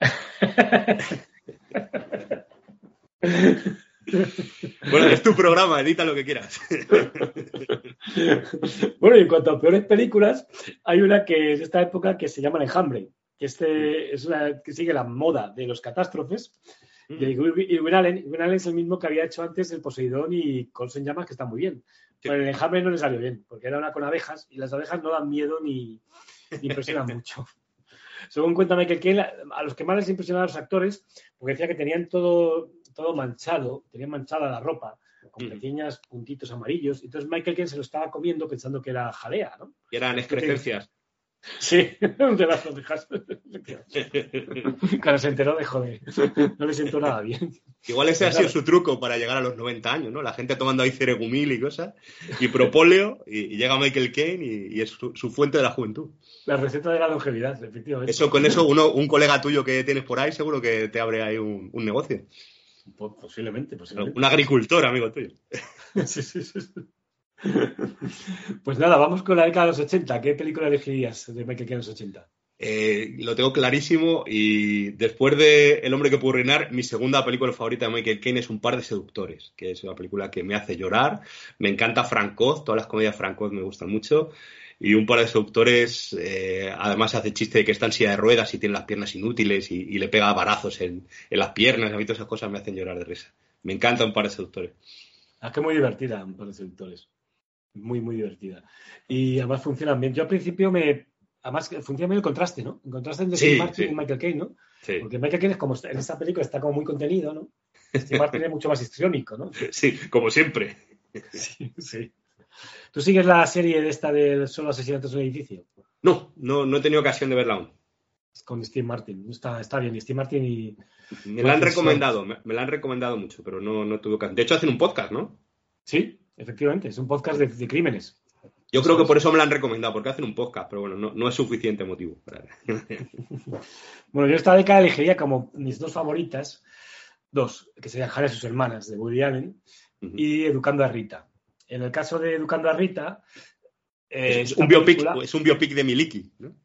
Bueno, es tu programa, edita lo que quieras. bueno, y en cuanto a peores películas, hay una que es de esta época que se llama El Enjambre, que este es una que sigue la moda de los catástrofes. De Irwin Allen. Irwin Allen es el mismo que había hecho antes el Poseidón y Cols en llamas, que está muy bien. Sí. Pero el enjambre no le salió bien, porque era una con abejas y las abejas no dan miedo ni, ni impresionan mucho. Según cuenta Michael Caine, a los que más les impresionaban los actores, porque decía que tenían todo, todo manchado, tenían manchada la ropa, con Mm. pequeños puntitos amarillos. y Entonces Michael Caine se lo estaba comiendo pensando que era jalea, ¿no? Y eran excrescencias. Sí, de las ovejas. Claro, se enteró de joder. No le siento nada bien. Igual ese ha sido su truco para llegar a los 90 años, ¿no? La gente tomando ahí ceregumil y cosas, y propóleo, y, llega Michael Caine y, y es su, su fuente de la juventud. La receta de la longevidad, efectivamente. Eso, con eso, uno, un colega tuyo que tienes por ahí seguro que te abre ahí un, un negocio. Po- Posiblemente, posiblemente. Un agricultor, amigo tuyo. Sí, sí, sí. Pues nada, vamos con la década de los 80. ¿Qué película elegirías de Michael Caine en los 80? Eh, lo tengo clarísimo y después de El hombre que pudo reinar, mi segunda película favorita de Michael Caine es Un par de seductores, que es una película que me hace llorar. Me encanta Frank Oz, todas las comedias Frank Oz me gustan mucho. Y Un par de seductores, eh, además hace chiste de que está en silla de ruedas y tiene las piernas inútiles y, y le pega varazos en, en las piernas. A mí todas esas cosas me hacen llorar de risa. Me encanta Un par de seductores. Es que es muy divertida, un par de seductores. Muy, muy divertida. Y además funcionan bien. Yo al principio me. Además, funciona bien el contraste, ¿no? El contraste entre Sí, Steve Martin sí. y Michael Caine, ¿no? Sí, Porque Michael Caine es como en esta película está como muy contenido, ¿no? Steve Martin es mucho más histriónico, ¿no? sí como siempre. Sí, sí. ¿Tú sigues la serie de esta de solo asesinatos en el edificio? No, no, no he tenido ocasión de verla aún. Con Steve Martin. Está, está bien. Steve Martin y. Me la han recomendado, me, me la han recomendado mucho, pero no, no tuve ocasión. De hecho, hacen un podcast, ¿no? Sí, efectivamente. Es un podcast de, de crímenes. Yo creo que por eso me la han recomendado, porque hacen un podcast, pero bueno, no, es suficiente motivo. bueno, yo esta década elegiría como mis dos favoritas, dos, que serían Harry y sus hermanas, de Woody Allen, y Educando a Rita. En el caso de Educando a Rita... es, un biopic, es un biopic de Miliki, ¿no?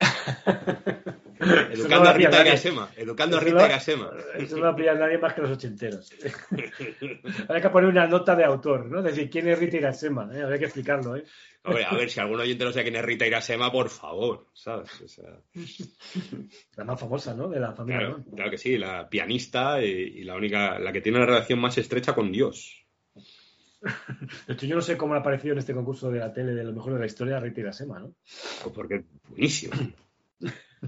Educando a Rita Gasema. Educando a Rita Gasema. Eso no lo aplica nadie más que los ochenteros. Hay que poner una nota de autor, ¿no? Decir, ¿quién es Rita Irasema? ¿Eh? Habría que explicarlo, ¿eh? a ver, si algún oyente no sabe quién es Rita Irasema, por favor, ¿sabes? La más famosa, ¿no? De la familia. Claro, claro que sí, la pianista y, la única, la que tiene una relación más estrecha con Dios. De hecho, yo no sé cómo ha aparecido en este concurso de la tele de lo mejor de la historia Rita Irasema, ¿no? Pues porque buenísimo.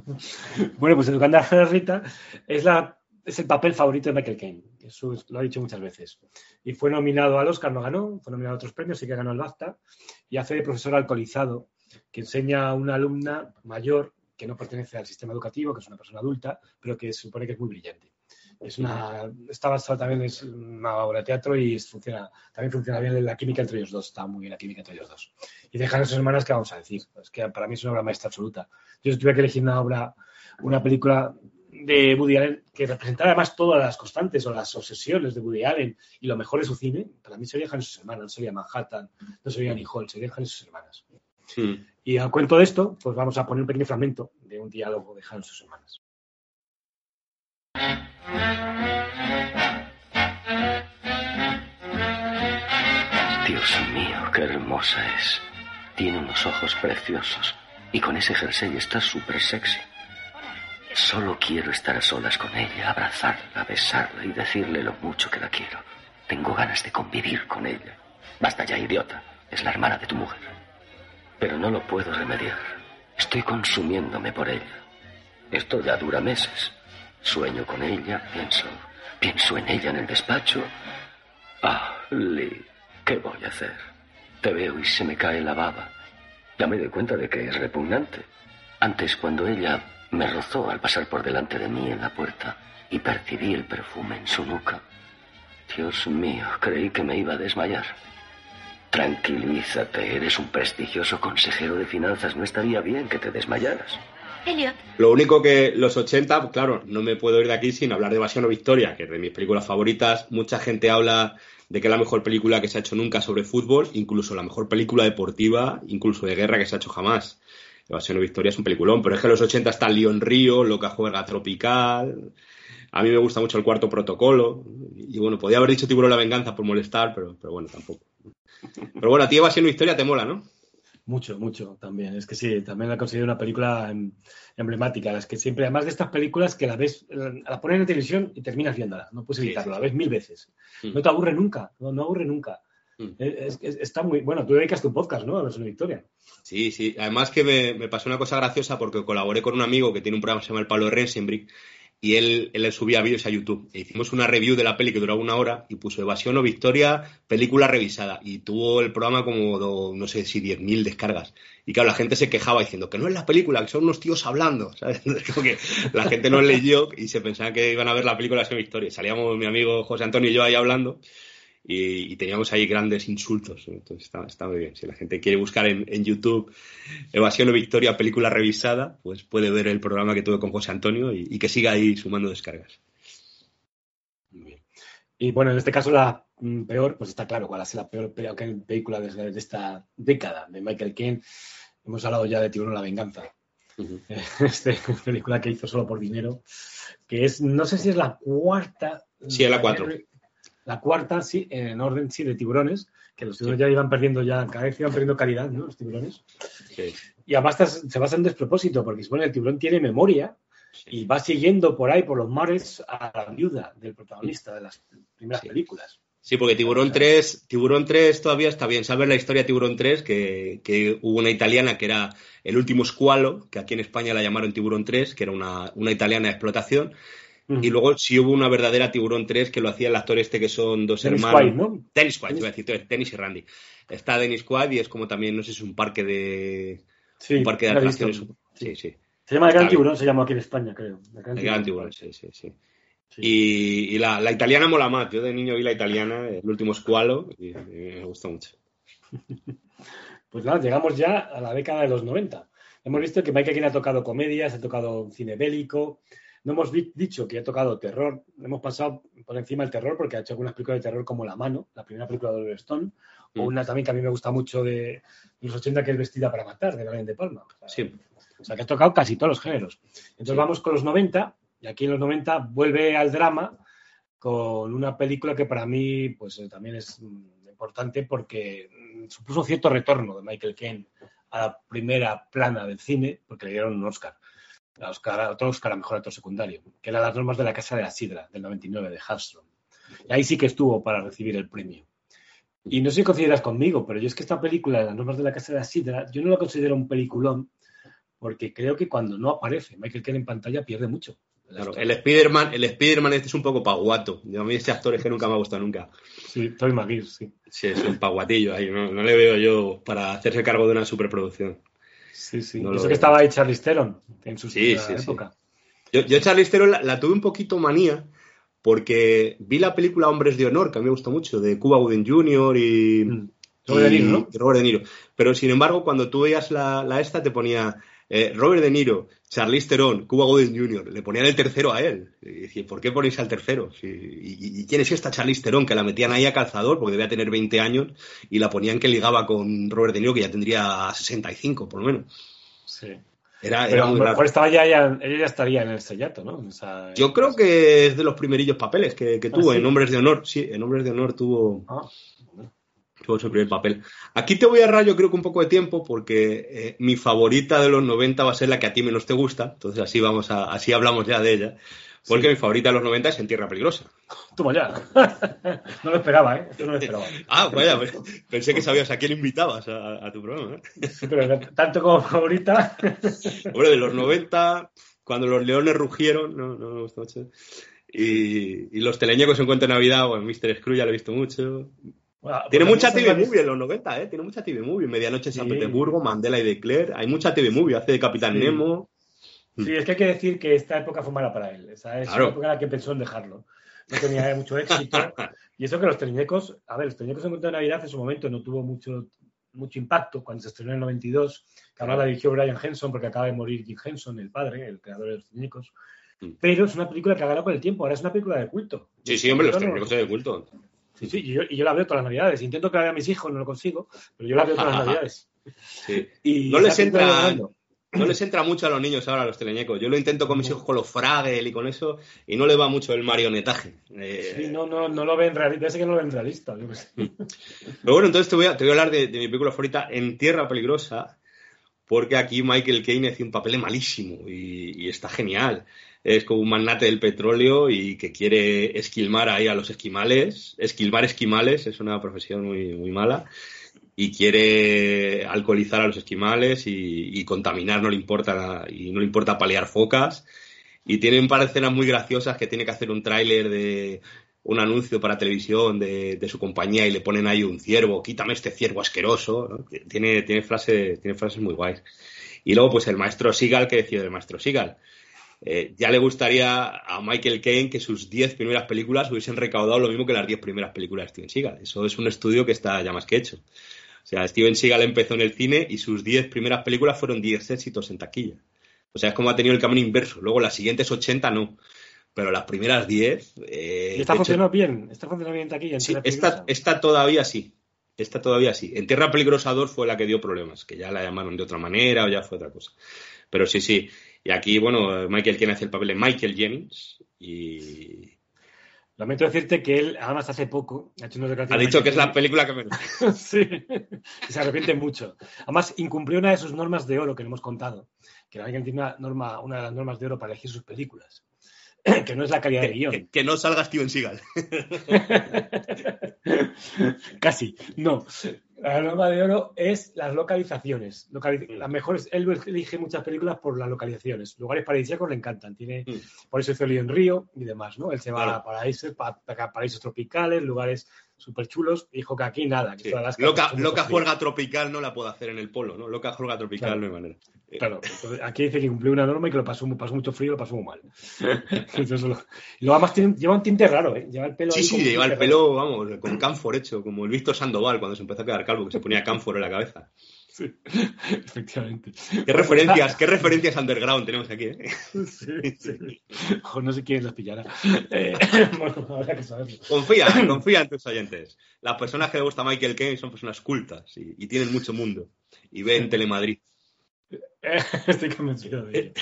bueno, pues Educando a Rita es, la, es el papel favorito de Michael Caine. Eso lo ha dicho muchas veces. Y fue nominado al Oscar, no ganó, fue nominado a otros premios, sí que ganó el BAFTA. Y hace de profesor alcoholizado, que enseña a una alumna mayor que no pertenece al sistema educativo, que es una persona adulta, pero que se supone que es muy brillante. Es una, está basado también es una obra de teatro y funciona, también funciona bien la química entre ellos dos, está muy bien la química entre ellos dos. Y dejan esas hermanas que vamos a decir, es que para mí es una obra maestra absoluta. Yo si tuviera que elegir una obra, una película de Woody Allen que representara además todas las constantes o las obsesiones de Woody Allen y lo mejor de su cine, para mí sería Han y sus hermanas, no sería Manhattan, no sería ni Hall, sería Han y sus hermanas. Y al cuento de esto, pues vamos a poner un pequeño fragmento de un diálogo de Han y sus hermanas. Dios mío, qué hermosa es. Tiene unos ojos preciosos y con ese jersey está súper sexy. Solo quiero estar a solas con ella, abrazarla, besarla y decirle lo mucho que la quiero. Tengo ganas de convivir con ella. Basta ya, idiota. Es la hermana de tu mujer. Pero no lo puedo remediar. Estoy consumiéndome por ella. Esto ya dura meses. Sueño con ella, pienso, pienso en ella en el despacho. Ah, Lee, ¿qué voy a hacer? Te veo y se me cae la baba. Ya me doy cuenta de que es repugnante. Antes, cuando ella me rozó al pasar por delante de mí en la puerta y percibí el perfume en su nuca, Dios mío, creí que me iba a desmayar. Tranquilízate, eres un prestigioso consejero de finanzas. No estaría bien que te desmayaras. Lo único que los 80, claro, no me puedo ir de aquí sin hablar de Evasión o Victoria, que es de mis películas favoritas. Mucha gente habla de que la mejor película que se ha hecho nunca sobre fútbol, incluso la mejor película deportiva, incluso de guerra que se ha hecho jamás. Evasión o Victoria es un peliculón, pero es que en los 80 está León Río, Loca Juega Tropical. A mí me gusta mucho el cuarto protocolo. Y bueno, podía haber dicho Tiburón la venganza por molestar, pero, pero bueno, tampoco. Pero bueno, a ti Evasión o Victoria te mola, ¿no? Mucho, mucho también. Es que sí, también la he considerado una película em, emblemática. Las que siempre, además de estas películas que la ves, la pones en televisión y terminas viéndola. No puedes evitarlo, la ves mil veces. Mm. No te aburre nunca, no, no aburre nunca. Mm. está muy. Bueno, tú dedicas tu podcast, ¿no? A una Victoria. Sí, sí. Además que me, me, pasó una cosa graciosa porque colaboré con un amigo que tiene un programa que se llama El Palo de Rensenbrick y él, él subía vídeos a YouTube. E hicimos una review de la peli que duraba una hora y puso Evasión o Victoria, película revisada. Y tuvo el programa como, no sé si 10.000 descargas. Y claro, la gente se quejaba diciendo que no es la película, que son unos tíos hablando. ¿sabes? Que la gente no leyó y se pensaba que iban a ver la película o Victoria. Salíamos mi amigo José Antonio y yo ahí hablando y, teníamos ahí grandes insultos. Entonces está, muy bien. Si la gente quiere buscar en, YouTube Evasión o Victoria, película revisada, pues puede ver el programa que tuve con José Antonio y, que siga ahí sumando descargas. Muy bien. Y bueno, en este caso la mm, peor, pues está claro cuál es la peor película de, esta década de Michael Caine. Hemos hablado ya de Tiburón la venganza. Esta película que hizo solo por dinero, que es, no sé si es la cuarta. Sí, es la cuatro. La cuarta, sí, en orden, sí, de tiburones, que los tiburones ya iban perdiendo, ya cada vez iban perdiendo calidad, ¿no? Los tiburones. Y además se basa en despropósito, porque supone el tiburón tiene memoria y va siguiendo por ahí, por los mares, a la viuda del protagonista de las primeras películas. Sí, porque Tiburón 3, Tiburón 3 todavía está bien. ¿Sabes la historia de Tiburón 3? Que, que, hubo una italiana que era el último escualo, que aquí en España la llamaron Tiburón 3, que era una, una italiana de explotación, y luego sí hubo una verdadera Tiburón 3 que lo hacía el actor este que son dos hermanos. Quaid, ¿no? Dennis Quaid, iba a decir, Dennis y Randy. Está Dennis Quaid y es como también, no sé si es un parque de... Sí, un parque de atracciones. Sí, sí. Se llama el Gran Tiburón, se llama aquí en España, creo. El Gran, Tiburón, sí, sí, sí. Y, la, la, italiana mola más. Yo de niño vi la italiana, el último escualo, y, me gustó mucho. Pues nada, llegamos ya a la década de los 90. Hemos visto que Michael Caine ha tocado comedias, ha tocado cine bélico. No hemos dicho que ha tocado terror. Hemos pasado por encima el terror porque ha hecho algunas películas de terror como La Mano, la primera película de Oliver Stone, o Mm. una también que a mí me gusta mucho de los 80 que es Vestida para matar, de Brian De Palma. O Sí. o sea, que ha tocado casi todos los géneros. Entonces Sí. vamos con los 90, y aquí en los 90 vuelve al drama con una película que para mí pues eh, también es mm, importante porque mm, supuso cierto retorno de Michael Caine a la primera plana del cine, porque le dieron un Oscar. A Oscar, a otro Oscar a Mejor Actor Secundario, que era Las normas de la Casa de la Sidra, del 99, de Hallström. Y ahí sí que estuvo para recibir el premio. Y no sé si consideras conmigo, pero yo es que esta película, Las normas de la Casa de la Sidra, yo no la considero un peliculón, porque creo que cuando no aparece Michael Caine en pantalla pierde mucho. Claro, el Spider-Man el Spider este es un poco paguato. Yo, a mí ese actor es que nunca me ha gustado nunca. Sí, Tobey Maguire, sí. Sí, es un paguatillo ahí. No, no le veo yo para hacerse cargo de una superproducción. Sí, sí. No Y Eso que estaba ahí Charlize Theron en su Sí, época. Yo, yo Charlize Theron la, la tuve un poquito manía porque vi la película Hombres de Honor, que a mí me gustó mucho, de Cuba Gooding Jr. y, Mm. Robert De Niro, ¿no? y Robert De Niro. Pero sin embargo, cuando tú veías la, la esta, te ponía eh, Robert De Niro, Charlize Theron, Cuba Gooding Jr. Le ponían el tercero a él. Y ¿por qué ponéis al tercero? Si- y, y quién es esta Charlize Theron? Que la metían ahí a calzador, porque debía tener 20 años, y la ponían que ligaba con Robert De Niro, que ya tendría 65, por lo menos. Sí. Era, era a lo mejor estaba ya, ya- ella ya estaría en el estrellato, ¿no? O sea, Yo creo que es de los primerillos papeles que, que ¿Ah, tuvo sí? en Hombres de Honor. Sí, en Hombres de Honor tuvo, Ah, tuvo su primer papel. Aquí te voy a ahorrar yo creo que un poco de tiempo porque eh, mi favorita de los 90 va a ser la que a ti menos te gusta. Entonces así vamos a, así hablamos ya de ella. Porque Sí. mi favorita de los 90 es En Tierra Peligrosa. toma ya. no lo esperaba, ¿eh? Yo no lo esperaba. Ah, vaya, pensé que sabías a quién invitabas a, a tu programa. ¿eh? Sí, pero tanto como favorita. Hombre, de los 90, cuando los leones rugieron, no, no me gustó mucho. Y, y los teleñecos en cuento de Navidad, bueno, Mr. Scrooge ya lo he visto mucho. Bueno, Tiene pues mucha TV es movie en los 90, ¿eh? Tiene mucha TV movie. Medianoche en San. Petersburgo, Mandela y de Claire. Hay mucha TV movie. Hace de Capitán Sí. Nemo. Sí, es que hay que decir que esta época fue mala para él. Esa es Claro. la época en la que pensó en dejarlo. No tenía mucho éxito. Y eso que los teleñecos, a ver, los teleñecos en cuento de Navidad en su momento no tuvo mucho, mucho impacto cuando se estrenó en el 92, que ahora la dirigió Brian Henson porque acaba de morir Jim Henson, el padre, el creador de los teleñecos. Mm. Pero es una película que ha ganado con el tiempo, ahora es una película de culto. Sí, sí, hombre, los teleñecos son de culto. Sí, sí, y yo, y yo la veo todas las navidades. Intento que la vean mis hijos, no lo consigo, pero yo la veo todas las navidades. Sí. Y No les entra- No les entra mucho a los niños ahora los teleñecos. Yo lo intento con mis hijos con los Fraggle y con eso, y no les va mucho el marionetaje. Eh, Sí, no, no, no lo ven realista, que no lo ven realista. yo. Pero bueno, entonces te voy a, te voy a hablar de, de mi película favorita, En Tierra Peligrosa, porque aquí Michael Caine hace un papel malísimo y, y está genial. Es como un magnate del petróleo y que quiere esquilmar ahí a los esquimales. Esquilmar esquimales es una profesión muy, muy mala. Y quiere alcoholizar a los esquimales y, contaminar, no le importa, no le importa palear focas. Y tiene un par de escenas muy graciosas que tiene que hacer un tráiler de un anuncio para televisión de, su compañía y le ponen ahí un ciervo, quítame este ciervo asqueroso. Tiene, tiene, frase, tiene frases muy guays. Y luego, pues el maestro Seagal, que decía del maestro Seagal. Eh, ya le gustaría a Michael Caine que sus 10 primeras películas hubiesen recaudado lo mismo que las 10 primeras películas de Steven Seagal. Eso es un estudio que está ya más que hecho. O sea, Steven Seagal empezó en el cine y sus 10 primeras películas fueron 10 éxitos en taquilla. O sea, es como ha tenido el camino inverso. Luego las siguientes 80 no. Pero las primeras 10... Eh, ¿Y está funcionando bien? ¿Está funcionando bien en Sí, Tierra esta, Peligrosa? esta todavía sí. Esta todavía sí. En Tierra Peligrosa 2 fue la que dio problemas, que ya la llamaron de otra manera o ya fue otra cosa. Pero sí, sí. Y aquí, bueno, Michael Caine hace el papel de Michael Jennings y Lamento decirte que él, además, hace poco ha hecho ha dicho que es la película que menos. Sí. Y se arrepiente mucho. Además, incumplió una de sus normas de oro que le hemos contado. Que Michael tiene una, norma, una de las normas de oro para elegir sus películas. que no es la calidad de guion. Que, que no salga Steven Seagal. Casi, no. La norma de oro es las localizaciones. Locali- Mm. Las mejores, él elige muchas películas por las localizaciones. Lugares paradisíacos le encantan. Tiene, Mm. por eso hizo Lío en Río y demás, ¿no? Él se va Claro. a paraísos, pa- pa- paraísos tropicales, lugares súper chulos, dijo que aquí nada. Que Sí. todas las Loca, loca juerga tropical no la puedo hacer en el polo, ¿no? Loca juerga tropical Claro. no hay manera. Eh, Claro, entonces, aquí dice que cumplió una norma y que lo pasó, pasó mucho frío y lo pasó muy mal. Entonces, lo- y luego además tiene- lleva un tinte raro, ¿eh? Lleva el pelo Sí, ahí sí, lleva el pelo, vamos, con cánfor hecho, como el Víctor Sandoval cuando se empezó a quedar calvo, que se ponía cánfor en la cabeza. Sí, efectivamente. ¿Qué referencias, qué referencias underground tenemos aquí? eh? Sí, sí. Ojo, no sé quién los pillará. Eh, bueno, habrá que saberlo. Confía, confía en tus oyentes. Las personas que le gusta Michael Caine son personas cultas y, y tienen mucho mundo. Y ven Telemadrid. Eh, Estoy convencido de ello.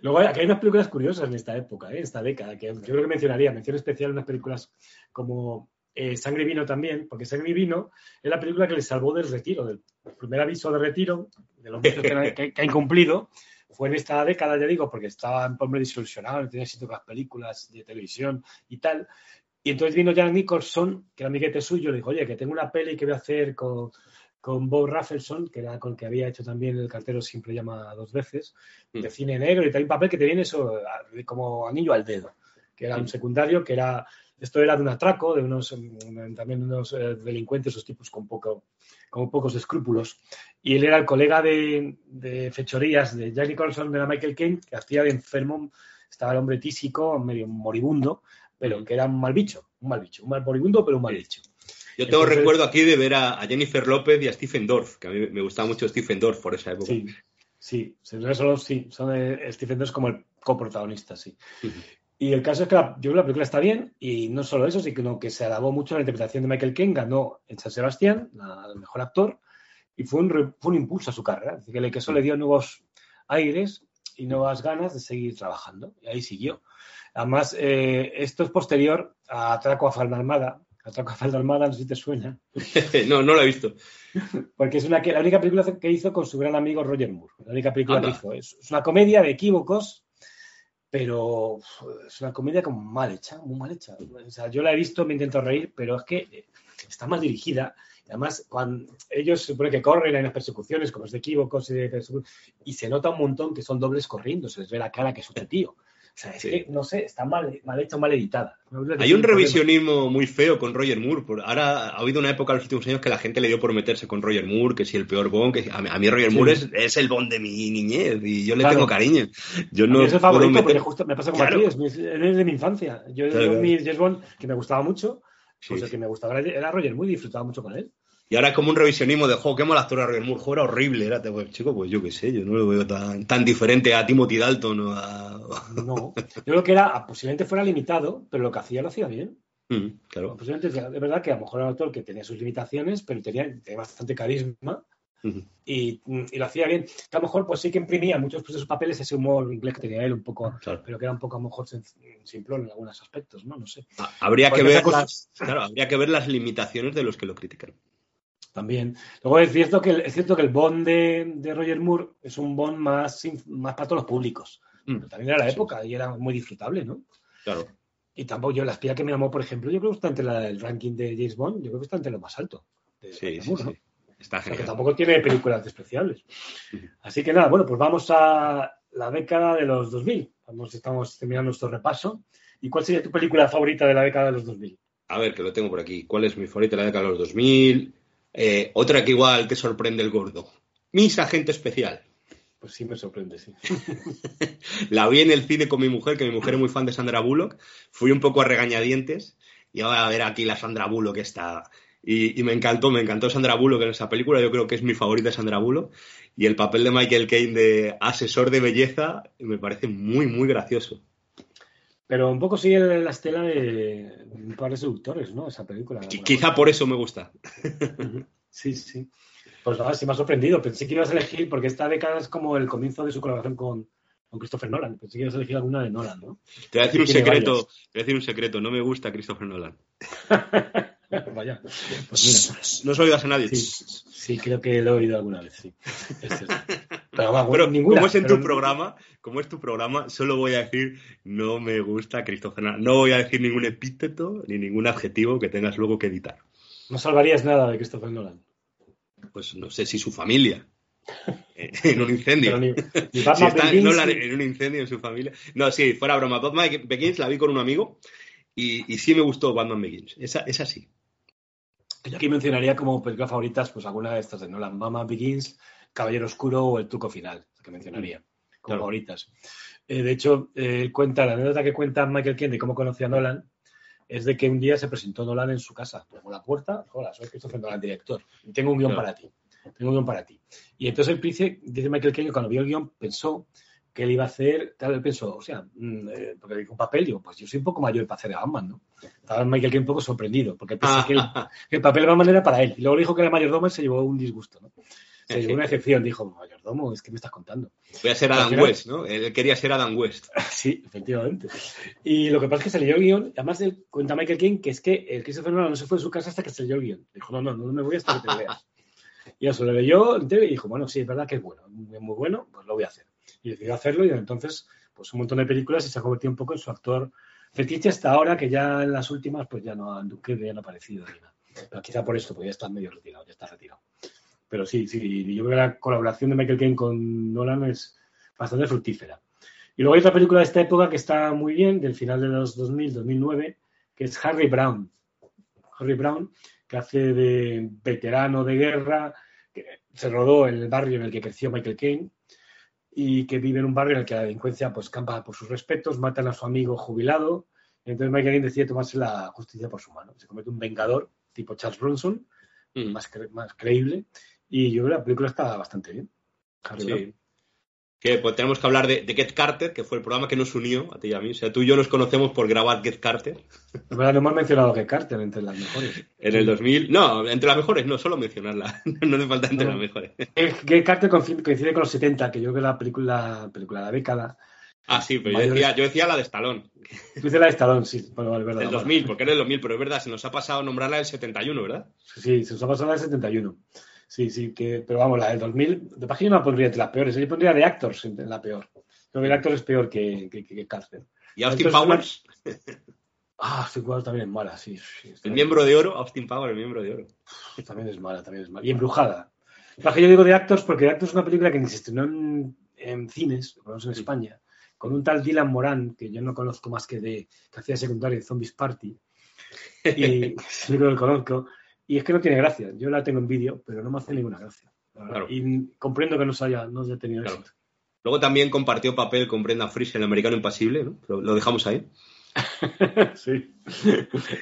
Luego hay, aquí hay unas películas curiosas en esta época, ¿eh? esta década, que yo creo que mencionaría, mención especial unas películas como eh, Sangre y Vino también, porque Sangre y Vino es la película que le salvó del retiro, del primer aviso de retiro, de los muchos que, han- que- que ha incumplido. Fue en esta década, ya digo, porque estaba en hombre desilusionado, no tenía con las películas de televisión y tal. Y entonces vino Jack Nicholson, que era amiguete suyo, le dijo, oye, que tengo una peli que voy a hacer con, con Bob Rafelson, que era con el que había hecho también El cartero siempre llama dos veces, de Mm. cine negro, y tal, un papel que te viene eso como anillo al dedo, que era un Mm. secundario, que era, esto era de un atraco, de unos, mm, también unos eh, delincuentes, esos tipos con poco, con pocos escrúpulos, y él era el colega de, de fechorías de Jack Nicholson, de la Michael Caine, que hacía de enfermo, estaba el hombre tísico, medio moribundo, pero que era un mal bicho, un mal bicho, un mal moribundo, pero un mal bicho. Yo tengo Entonces- recuerdo aquí de ver a, a Jennifer López y a Stephen Dorff, que a mí me gustaba mucho Stephen Dorff por esa época. Sí, sí, solo, sí, son de Stephen Dorff como el coprotagonista, sí. Ujú. Y el caso es que la, yo creo que la película está bien y no solo eso, sino que se alabó mucho la interpretación de Michael Caine, ganó en San Sebastián el mejor actor y fue un, fue un impulso a su carrera, que, le- que eso le dio nuevos aires y nuevas ganas de seguir trabajando y ahí siguió. Además, eh, esto es posterior a Atraco a Falda Armada. Atraco a Falda Armada, no sé si te suena. no, no lo he visto. Porque es una, la única película que hizo con su gran amigo Roger Moore. La única película Anda. que hizo. Es, es una comedia de equívocos, pero es una comedia como mal hecha, muy mal hecha. O sea, yo la he visto, me intento reír, pero es que eh, está mal dirigida. Además, cuando ellos se supone que corren, hay unas persecuciones, como es de equívocos y se nota un montón que son dobles corriendo, se les ve la cara que es otro tío. Sea, es Sí. que, no sé, está mal, mal hecha, mal editada. Hay un revisionismo muy feo con Roger Moore. Ahora ha habido una época en los últimos años que la gente le dio por meterse con Roger Moore, que si el peor Bond, que a mí, a mí Roger Sí. Moore es, es el Bond de mi niñez y yo le Claro. tengo cariño. Yo no es el favorito, meter- porque justo me pasa como Claro. es, es de mi infancia. Yo, Claro, yo mi James Bond, que me gustaba mucho, pues Sí. el que me gustaba era Roger Moore y disfrutaba mucho con él. Y ahora es como un revisionismo de, jo, qué mal actor Roger Moore, era horrible, era, pues, chico, pues yo qué sé, yo no lo veo tan, tan diferente a Timothy Dalton o a... No, yo creo que era, posiblemente fuera limitado, pero lo que hacía lo hacía bien. Mm, claro. Posiblemente, es verdad que a lo mejor era un actor que tenía sus limitaciones, pero tenía, tenía bastante carisma y, y lo hacía bien. Que a lo mejor pues sí que imprimía muchos pues, de sus papeles ese humor inglés que tenía él un poco, Claro. pero que era un poco a lo mejor simplón en algunos aspectos, ¿no? No sé. Ha- Habría que, ver las, claro, habría que ver las limitaciones de los que lo critican. También. Luego es cierto que el, es cierto que el Bond de, de Roger Moore es un Bond más, más para todos los públicos. Mm, Pero también era la Sí. época y era muy disfrutable, ¿no? Claro. Y tampoco yo, la espía que me llamó, por ejemplo, yo creo que está entre la, el ranking de James Bond, yo creo que está entre lo más alto. de Sí, sí, Moore, sí. ¿no? Está O sea, que genial. tampoco tiene películas despreciables. Así que nada, bueno, pues vamos a la década de los 2000. Vamos, estamos terminando nuestro repaso. ¿Y cuál sería tu película favorita de la década de los 2000? A ver, que lo tengo por aquí. ¿Cuál es mi favorita de la década de los 2000? Eh, otra que igual te sorprende el gordo. Mis agente especial. Pues sí me sorprende, sí. La vi en el cine con mi mujer, que mi mujer es muy fan de Sandra Bullock. Fui un poco a regañadientes. Y ahora a ver aquí la Sandra Bullock está. Y, y me encantó, me encantó Sandra Bullock en esa película. Yo creo que es mi favorita Sandra Bullock. Y el papel de Michael Caine de asesor de belleza me parece muy, muy gracioso. Pero un poco sigue la estela de un par de seductores, ¿no? Esa película. Qui- Quizá por eso me gusta. Sí, sí. Pues nada, sí me ha sorprendido. Pensé que ibas a elegir, porque esta década es como el comienzo de su colaboración con, con Christopher Nolan. Pensé que ibas a elegir alguna de Nolan, ¿no? Te voy a decir un secreto. Te voy a decir un secreto. No me gusta Christopher Nolan. Vaya. Pues mira. No soy a nadie. Sí, sí, creo que lo he oído alguna vez, sí. Pero, ninguna. como es en pero- tu programa, como es tu programa, solo voy a decir no me gusta Christopher Nolan. No voy a decir ningún epíteto ni ningún adjetivo que tengas luego que editar. No salvarías nada de Christopher Nolan. Pues no sé si su familia. eh, en un incendio. Ni, ni Si está Begins, Nolan ni- en un incendio en su familia. No, sí, fuera broma. Batman Begins la vi con un amigo Y, y sí me gustó Batman Begins. Esa, esa sí. Yo aquí mencionaría como películas favoritas, pues alguna de estas de Nolan, Batman Begins, Caballero Oscuro o El Truco Final, que mencionaría como Claro. favoritas. Eh, de hecho, eh, cuenta, la anécdota que cuenta Michael Caine de cómo conoció a Nolan es de que un día se presentó Nolan en su casa, tocó la puerta, hola, soy Christopher Nolan, director, tengo un guion Claro. para ti, tengo un guion para ti. Y entonces él dice, dice Michael Caine que cuando vio el guion pensó que él iba a hacer, tal, él pensó, o sea, mm, eh, porque dijo un papel, digo, pues yo soy un poco mayor para hacer a Batman, ¿no? Estaba Michael Caine un poco sorprendido, porque pensé que el, que el papel de Batman era para él. Y luego le dijo que era mayordomo y se llevó un disgusto, ¿no? Se llevó una excepción, dijo, mayordomo, es que me estás contando. Voy a ser Adam final- West, ¿no? Él quería ser Adam West. Sí, efectivamente. Y lo que pasa es que se leyó el guion, además él cuenta Michael King que es que el Christopher Nolan no se fue de su casa hasta que se leyó el guion. Dijo, no, no, no me voy hasta que te veas. Y eso lo leyó y dijo, bueno, sí, es verdad que es bueno, es muy bueno, pues lo voy a hacer. Y decidió hacerlo y entonces, pues un montón de películas y se ha convertido un poco en su actor fetiche hasta ahora, que ya en las últimas, pues ya no han, que no ha aparecido ni nada. Pero quizá por esto, porque ya está medio retirado, ya está retirado. Pero sí, sí, yo creo que la colaboración de Michael Caine con Nolan es bastante fructífera. Y luego hay otra película de esta época que está muy bien, del final de los 2000, 2009, que es Harry Brown. Harry Brown, que hace de veterano de guerra, que se rodó en el barrio en el que creció Michael Caine y que vive en un barrio en el que la delincuencia pues campa por sus respetos, matan a su amigo jubilado. Y entonces Michael Caine decide tomarse la justicia por su mano. Se convierte en un vengador tipo Charles Bronson, Mm. más, cre- más creíble. Y yo creo que la película está bastante bien. Sí. Que pues, tenemos que hablar de, de Get Carter, que fue el programa que nos unió a ti y a mí. O sea, tú y yo nos conocemos por grabar Get Carter Es verdad, no hemos mencionado que Carter entre las mejores. en el 2000. No, entre las mejores, no, solo mencionarla. no hace falta entre No. las mejores. Que Carter coincide con los 70, que yo creo que la película, película de la década. Ah, sí, pero yo decía, yo decía la de Stallone, Tú dices la de Stallone, sí. Bueno, es verdad. del vale. 2000, porque era del 2000, pero es verdad, se nos ha pasado nombrarla del 71, ¿verdad? Sí, se nos ha pasado la del 71. Sí, sí, que, pero vamos, la del 2000, de página yo no la pondría entre las peores, yo pondría de Actors en la peor. Creo que el Actor es peor que, que, que Carter. Y Austin Powers, Ah, Austin Powers también es mala, sí. el bien. miembro de oro, Austin Powers, el miembro de oro. También es mala, también es mala. Y embrujada. Que yo digo de Actors porque de Actors es una película que ni se estrenó en, en cines, por lo menos en España, con un tal Dylan Moran, que yo no conozco más que de que hacía secundario de Zombies Party. Y sí que lo conozco. Y es que no tiene gracia. Yo la tengo en vídeo, pero no me hace ninguna gracia. Claro. Y comprendo que no se haya, no haya tenido Claro. éxito. Luego también compartió papel con Brenda Fraser, el americano impasible, ¿no? Lo, lo dejamos ahí. sí.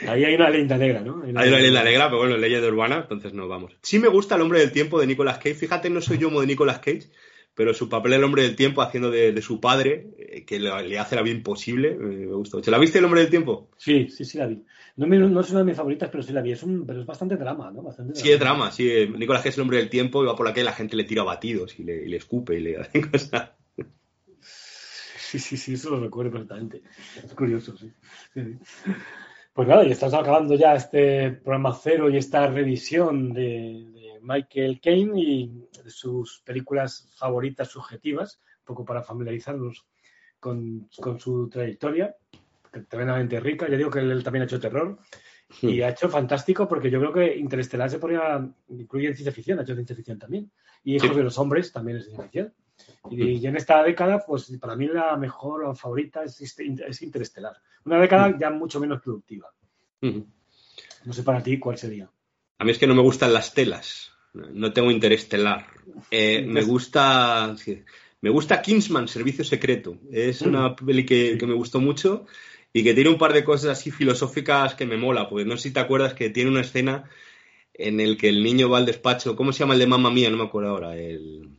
Ahí hay una leyenda negra, ¿no? Hay una leyenda negra, pero bueno, leyenda urbana, entonces no vamos. Sí me gusta El hombre del tiempo de Nicolas Cage. Fíjate, no soy yo como de Nicolas Cage, pero su papel El hombre del tiempo haciendo de, de su padre, eh, que le, le hace la vida imposible, eh, me gusta mucho. ¿La viste El hombre del tiempo? Sí, sí, sí la vi. No, es una de mis favoritas, pero sí la vi. Es un, pero es bastante drama, ¿no? Bastante Sí, es drama, sí. Nicolas Cage es el hombre del tiempo y va por la que la gente le tira batidos y le, y le escupe y le hace cosas. Sí, sí, sí, eso lo recuerdo perfectamente. Es curioso, sí. Sí, sí. Pues nada, y estamos acabando ya este programa cero y esta revisión de, de Michael Caine y de sus películas favoritas subjetivas, un poco para familiarizarnos con, con su trayectoria, que tremendamente rica. Ya digo que él también ha hecho terror y ha hecho fantástico porque yo creo que Interestelar se ponía, incluye en ciencia ficción, ha hecho ciencia ficción también. Y Hijos Sí. de los Hombres también es ciencia ficción. Y, y en esta década, pues para mí la mejor o favorita es, este- es Interestelar. Una década ya mucho menos productiva. No sé para ti cuál sería. A mí es que no me gustan las telas. No tengo interés estelar. Eh, me gusta. sí, me gusta Kingsman, Servicio Secreto. Es una peli que, que me gustó mucho y que tiene un par de cosas así filosóficas que me mola. Porque no sé si te acuerdas que tiene una escena en el que el niño va al despacho. ¿Cómo se llama el de mamá mía? No me acuerdo ahora. El,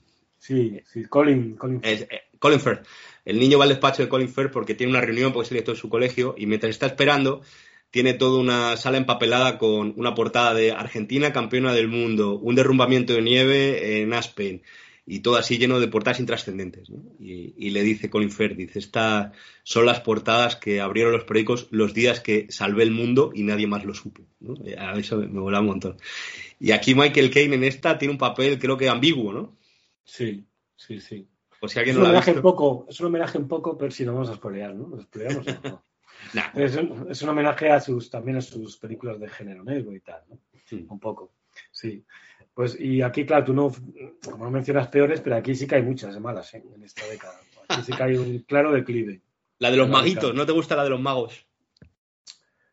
Sí, sí, Colin. Colin es, eh, Colin Firth. El niño va al despacho de Colin Firth porque tiene una reunión, porque es el director de su colegio, y mientras está esperando, tiene toda una sala empapelada con una portada de Argentina, campeona del mundo, un derrumbamiento de nieve en Aspen, y todo así lleno de portadas intrascendentes. ¿no? Y, y le dice Colin Firth, dice, estas son las portadas que abrieron los periódicos los días que salvé el mundo y nadie más lo supo. ¿no? Eh, A eso me mola un montón. Y aquí Michael Caine en esta tiene un papel, creo que ambiguo, ¿no? Sí, sí, sí. Por si Es alguien un no lo ha homenaje visto. un poco, es un homenaje un poco, pero si no vamos a spoilear, ¿no? ¿Lo? Nah. Es un, es un homenaje a sus, también a sus películas de género negro y tal, ¿no? Sí. Un poco, sí. Pues, y aquí, claro, tú no, como no mencionas peores, pero aquí sí que hay muchas malas, ¿eh? En esta década. Aquí sí que hay un claro declive. La de los Claro, maguitos. ¿no te gusta la de los magos?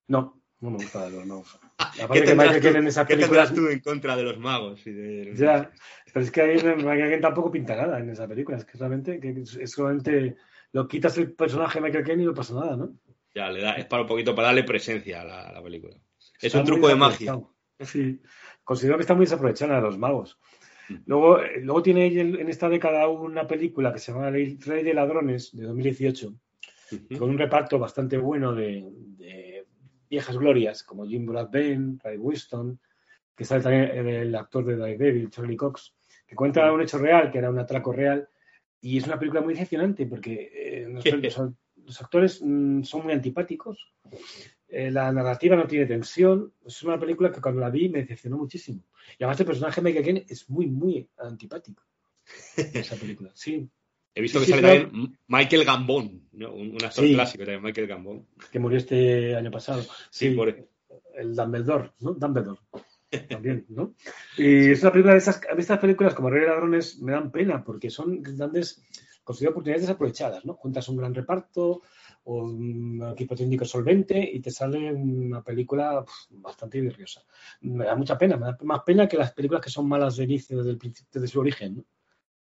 No, no me gusta de los magos. ¿Qué tendrás, tú, en esa ¿qué tendrás tú en contra de los magos? Y de... Ya, pero es que ahí Michael tampoco pinta nada en esa película. Es que realmente, que es solamente lo quitas el personaje de Michael Caine y no pasa nada, ¿no? Ya, le da, es para un poquito para darle presencia a la, película. Es un truco de magia. Sí, considero que está muy desaprovechada de los magos. Mm. Luego, eh, luego tiene en esta década una película que se llama El Rey de Ladrones de 2018, con un reparto bastante bueno de, viejas glorias como Jim Broadbent, Ray Winston, que sale también el actor de Daredevil, Charlie Cox, que cuenta un hecho real, que era un atraco real, y es una película muy decepcionante porque eh, los, actores mm, son muy antipáticos, eh, la narrativa no tiene tensión, es una película que cuando la vi me decepcionó muchísimo. Y además el personaje de Michael Caine es muy, muy antipático. Esa película, sí. He visto que sale también Michael Gambon, un actor clásico también, Michael Gambon. Que murió este año pasado. Sí, por... el Dumbledore, ¿no? Dumbledore. También, ¿no? Y es una película de esas, estas películas como Rey de Ladrones me dan pena porque son grandes, considero oportunidades desaprovechadas, ¿no? Juntas un gran reparto o un equipo técnico solvente y te sale una película bastante virriosa. Me da mucha pena, me da más pena que las películas que son malas de inicio, desde, el principio, desde su origen, ¿no?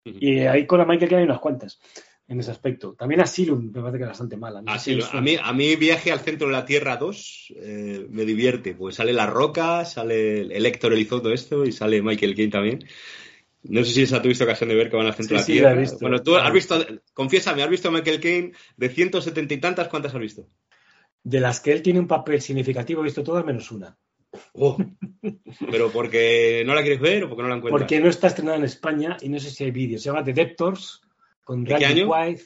Y ahí con la Michael que hay unas cuantas en ese aspecto. También Asylum me parece que es bastante mala. a, mí, a mí Viaje al Centro de la Tierra 2 eh, me divierte, pues sale La Roca, sale el Héctor Elizondo esto y sale Michael Caine también. No sé si esa tuviste ocasión de ver que van al centro de la Tierra. visto. Bueno, tú has visto, confiésame, ¿has visto a Michael Caine de 170 y tantas? ¿Cuántas has visto? De las que él tiene un papel significativo, he visto todas menos una. Oh. ¿Pero porque no la quieres ver o porque no la encuentras? Porque no está estrenada en España y no sé si hay vídeos. Se llama The Debtors con Randy Quaid.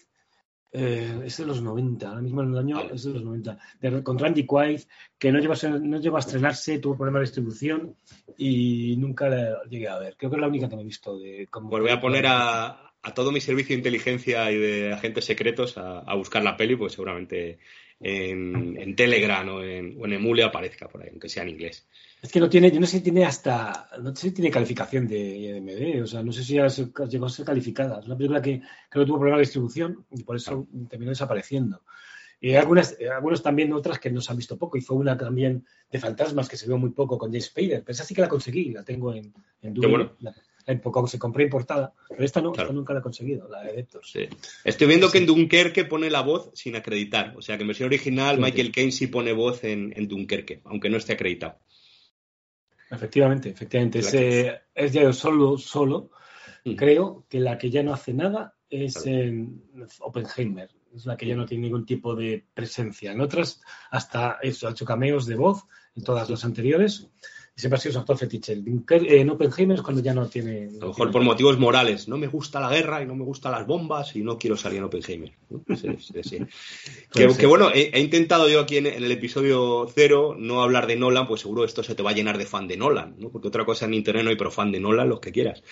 Eh, es de los 90, ahora mismo en el año es de los 90. con Randy Quaid, que no lleva, no lleva a estrenarse, tuvo problemas de distribución y nunca la llegué a ver. Creo que es la única que me he visto. De, pues voy a poner a, a, todo mi servicio de inteligencia y de agentes secretos a, a buscar la peli, pues seguramente en, Telegram o en, o en, Emule aparezca por ahí, aunque sea en inglés. Es que no tiene, yo no sé si tiene hasta, no sé si tiene calificación de IMDb, o sea, no sé si ya llegó a ser calificada. Es una película que creo que tuvo problemas de distribución y por eso terminó desapareciendo. Y algunas, algunos también otras que no se han visto poco, y fue una también de fantasmas que se vio muy poco con James Spader, pero esa sí que la conseguí, la tengo en, en poco se compró importada, pero esta no, esta nunca la he conseguido, la de Deptor. Sí. Estoy viendo que en Dunkerque pone la voz sin acreditar, o sea que en versión original Michael Caine sí pone voz en, Dunkerque, aunque no esté acreditado. Efectivamente, efectivamente. Es, eh, es ya solo, solo. Mm. Creo que la que ya no hace nada es en Oppenheimer. Es la que ya no tiene ningún tipo de presencia. En otras, hasta eso, ha hecho cameos de voz en todas las anteriores siempre ha sido su actor fetiche. En Oppenheimer es cuando ya no tiene. A lo mejor por motivos morales. No me gusta la guerra y no me gustan las bombas y no quiero salir en Oppenheimer. que, bueno, he, intentado yo aquí en, el episodio cero no hablar de Nolan, pues seguro esto se te va a llenar de fan de Nolan, ¿no? Porque otra cosa en internet no hay, pero fan de Nolan, los que quieras.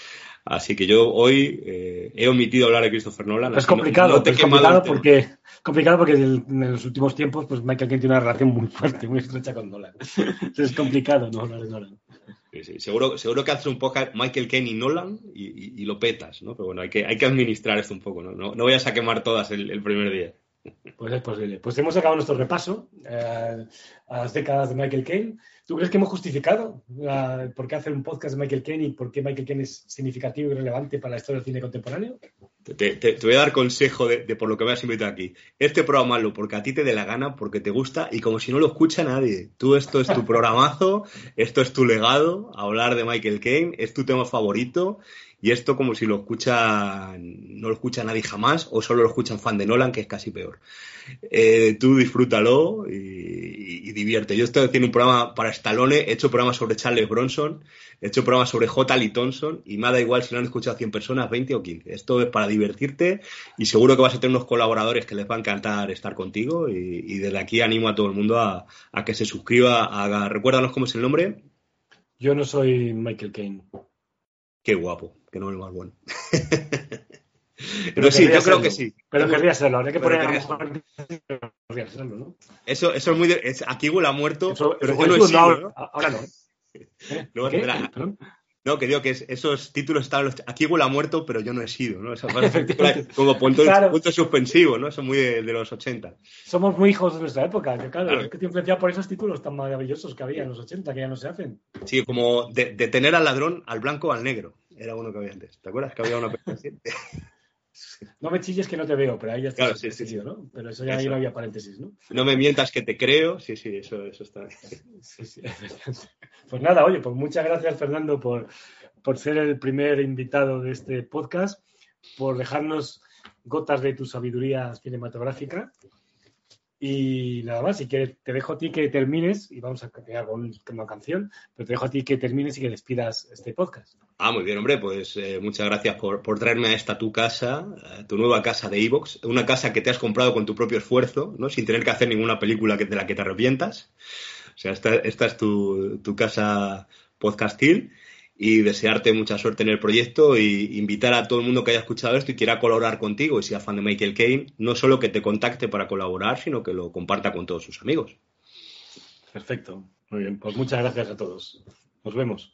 Así que yo hoy eh, he omitido hablar de Christopher Nolan. Es complicado, es complicado porque, complicado porque en los últimos tiempos pues Michael Caine tiene una relación muy fuerte, muy estrecha con Nolan. es complicado no hablar de Nolan. Seguro, seguro que haces un podcast Michael Caine y Nolan y, lo petas, ¿no? Pero bueno, hay que, hay que administrar esto un poco, ¿no? No, no vayas a quemar todas el, primer día. Pues es posible. Pues hemos acabado nuestro repaso eh, a las décadas de Michael Caine. ¿Tú crees que hemos justificado por qué hacer un podcast de Michael Caine y por qué Michael Caine es significativo y relevante para la historia del cine contemporáneo? Te, voy a dar consejo de, por lo que me has invitado aquí. Este programa lo porque a ti te dé la gana, porque te gusta y como si no lo escucha nadie. Tú esto es tu programazo, esto es tu legado, hablar de Michael Caine, es tu tema favorito y esto como si lo escucha, no lo escucha nadie jamás o solo lo escuchan fan de Nolan, que es casi peor. Eh, tú disfrútalo y, divierte. Yo estoy haciendo un programa para Stallone, he hecho programas sobre Charles Bronson, he hecho programas sobre J. Lee Thompson y me da igual si lo han escuchado 100 personas, 20 o 15. Esto es para divertirte y seguro que vas a tener unos colaboradores que les va a encantar estar contigo y, desde aquí animo a todo el mundo a, que se suscriba. A, recuérdanos cómo es el nombre. Yo no soy Michael Caine. Qué guapo, que no es más bueno. Pero, sí, yo creo que sí. Pero querría serlo, habría que poner a serlo, ¿no? Eso, eso es muy. Es, aquí huele a muerto, pero yo no, ahora, no. ¿Eh? Luego tendrá, No, que digo que esos títulos están. Aquí huele a muerto, pero yo no he sido, ¿no? Esa como punto, punto, suspensivo, ¿no? Son muy de, los 80. Somos muy hijos de nuestra época, que claro, es que te influenciado por esos títulos tan maravillosos que había en los 80, que ya no se hacen. Sí, como de, tener al ladrón, al blanco o al negro. Era uno que había antes. ¿Te acuerdas que había una No me chilles que no te veo, pero ahí ya está claro, sí, sí, ¿no? Pero eso ya ahí no había paréntesis, ¿no? No me mientas que te creo, sí, sí, eso, eso está Sí, sí. Pues nada, oye, pues muchas gracias, Fernando, por, por ser el primer invitado de este podcast, por dejarnos gotas de tu sabiduría cinematográfica y nada más, y que te dejo a ti que termines, y vamos a crear una canción, pero te dejo a ti que termines y que despidas este podcast. Ah, muy bien, hombre, pues eh, muchas gracias por, traerme a esta tu casa, tu nueva casa de Evox, una casa que te has comprado con tu propio esfuerzo, ¿no? Sin tener que hacer ninguna película que, de la que te arrepientas. O sea, esta, esta es tu, tu casa podcastil y desearte mucha suerte en el proyecto y invitar a todo el mundo que haya escuchado esto y quiera colaborar contigo y sea fan de Michael Caine, no solo que te contacte para colaborar, sino que lo comparta con todos sus amigos. Perfecto, muy bien, pues muchas gracias a todos. Nos vemos.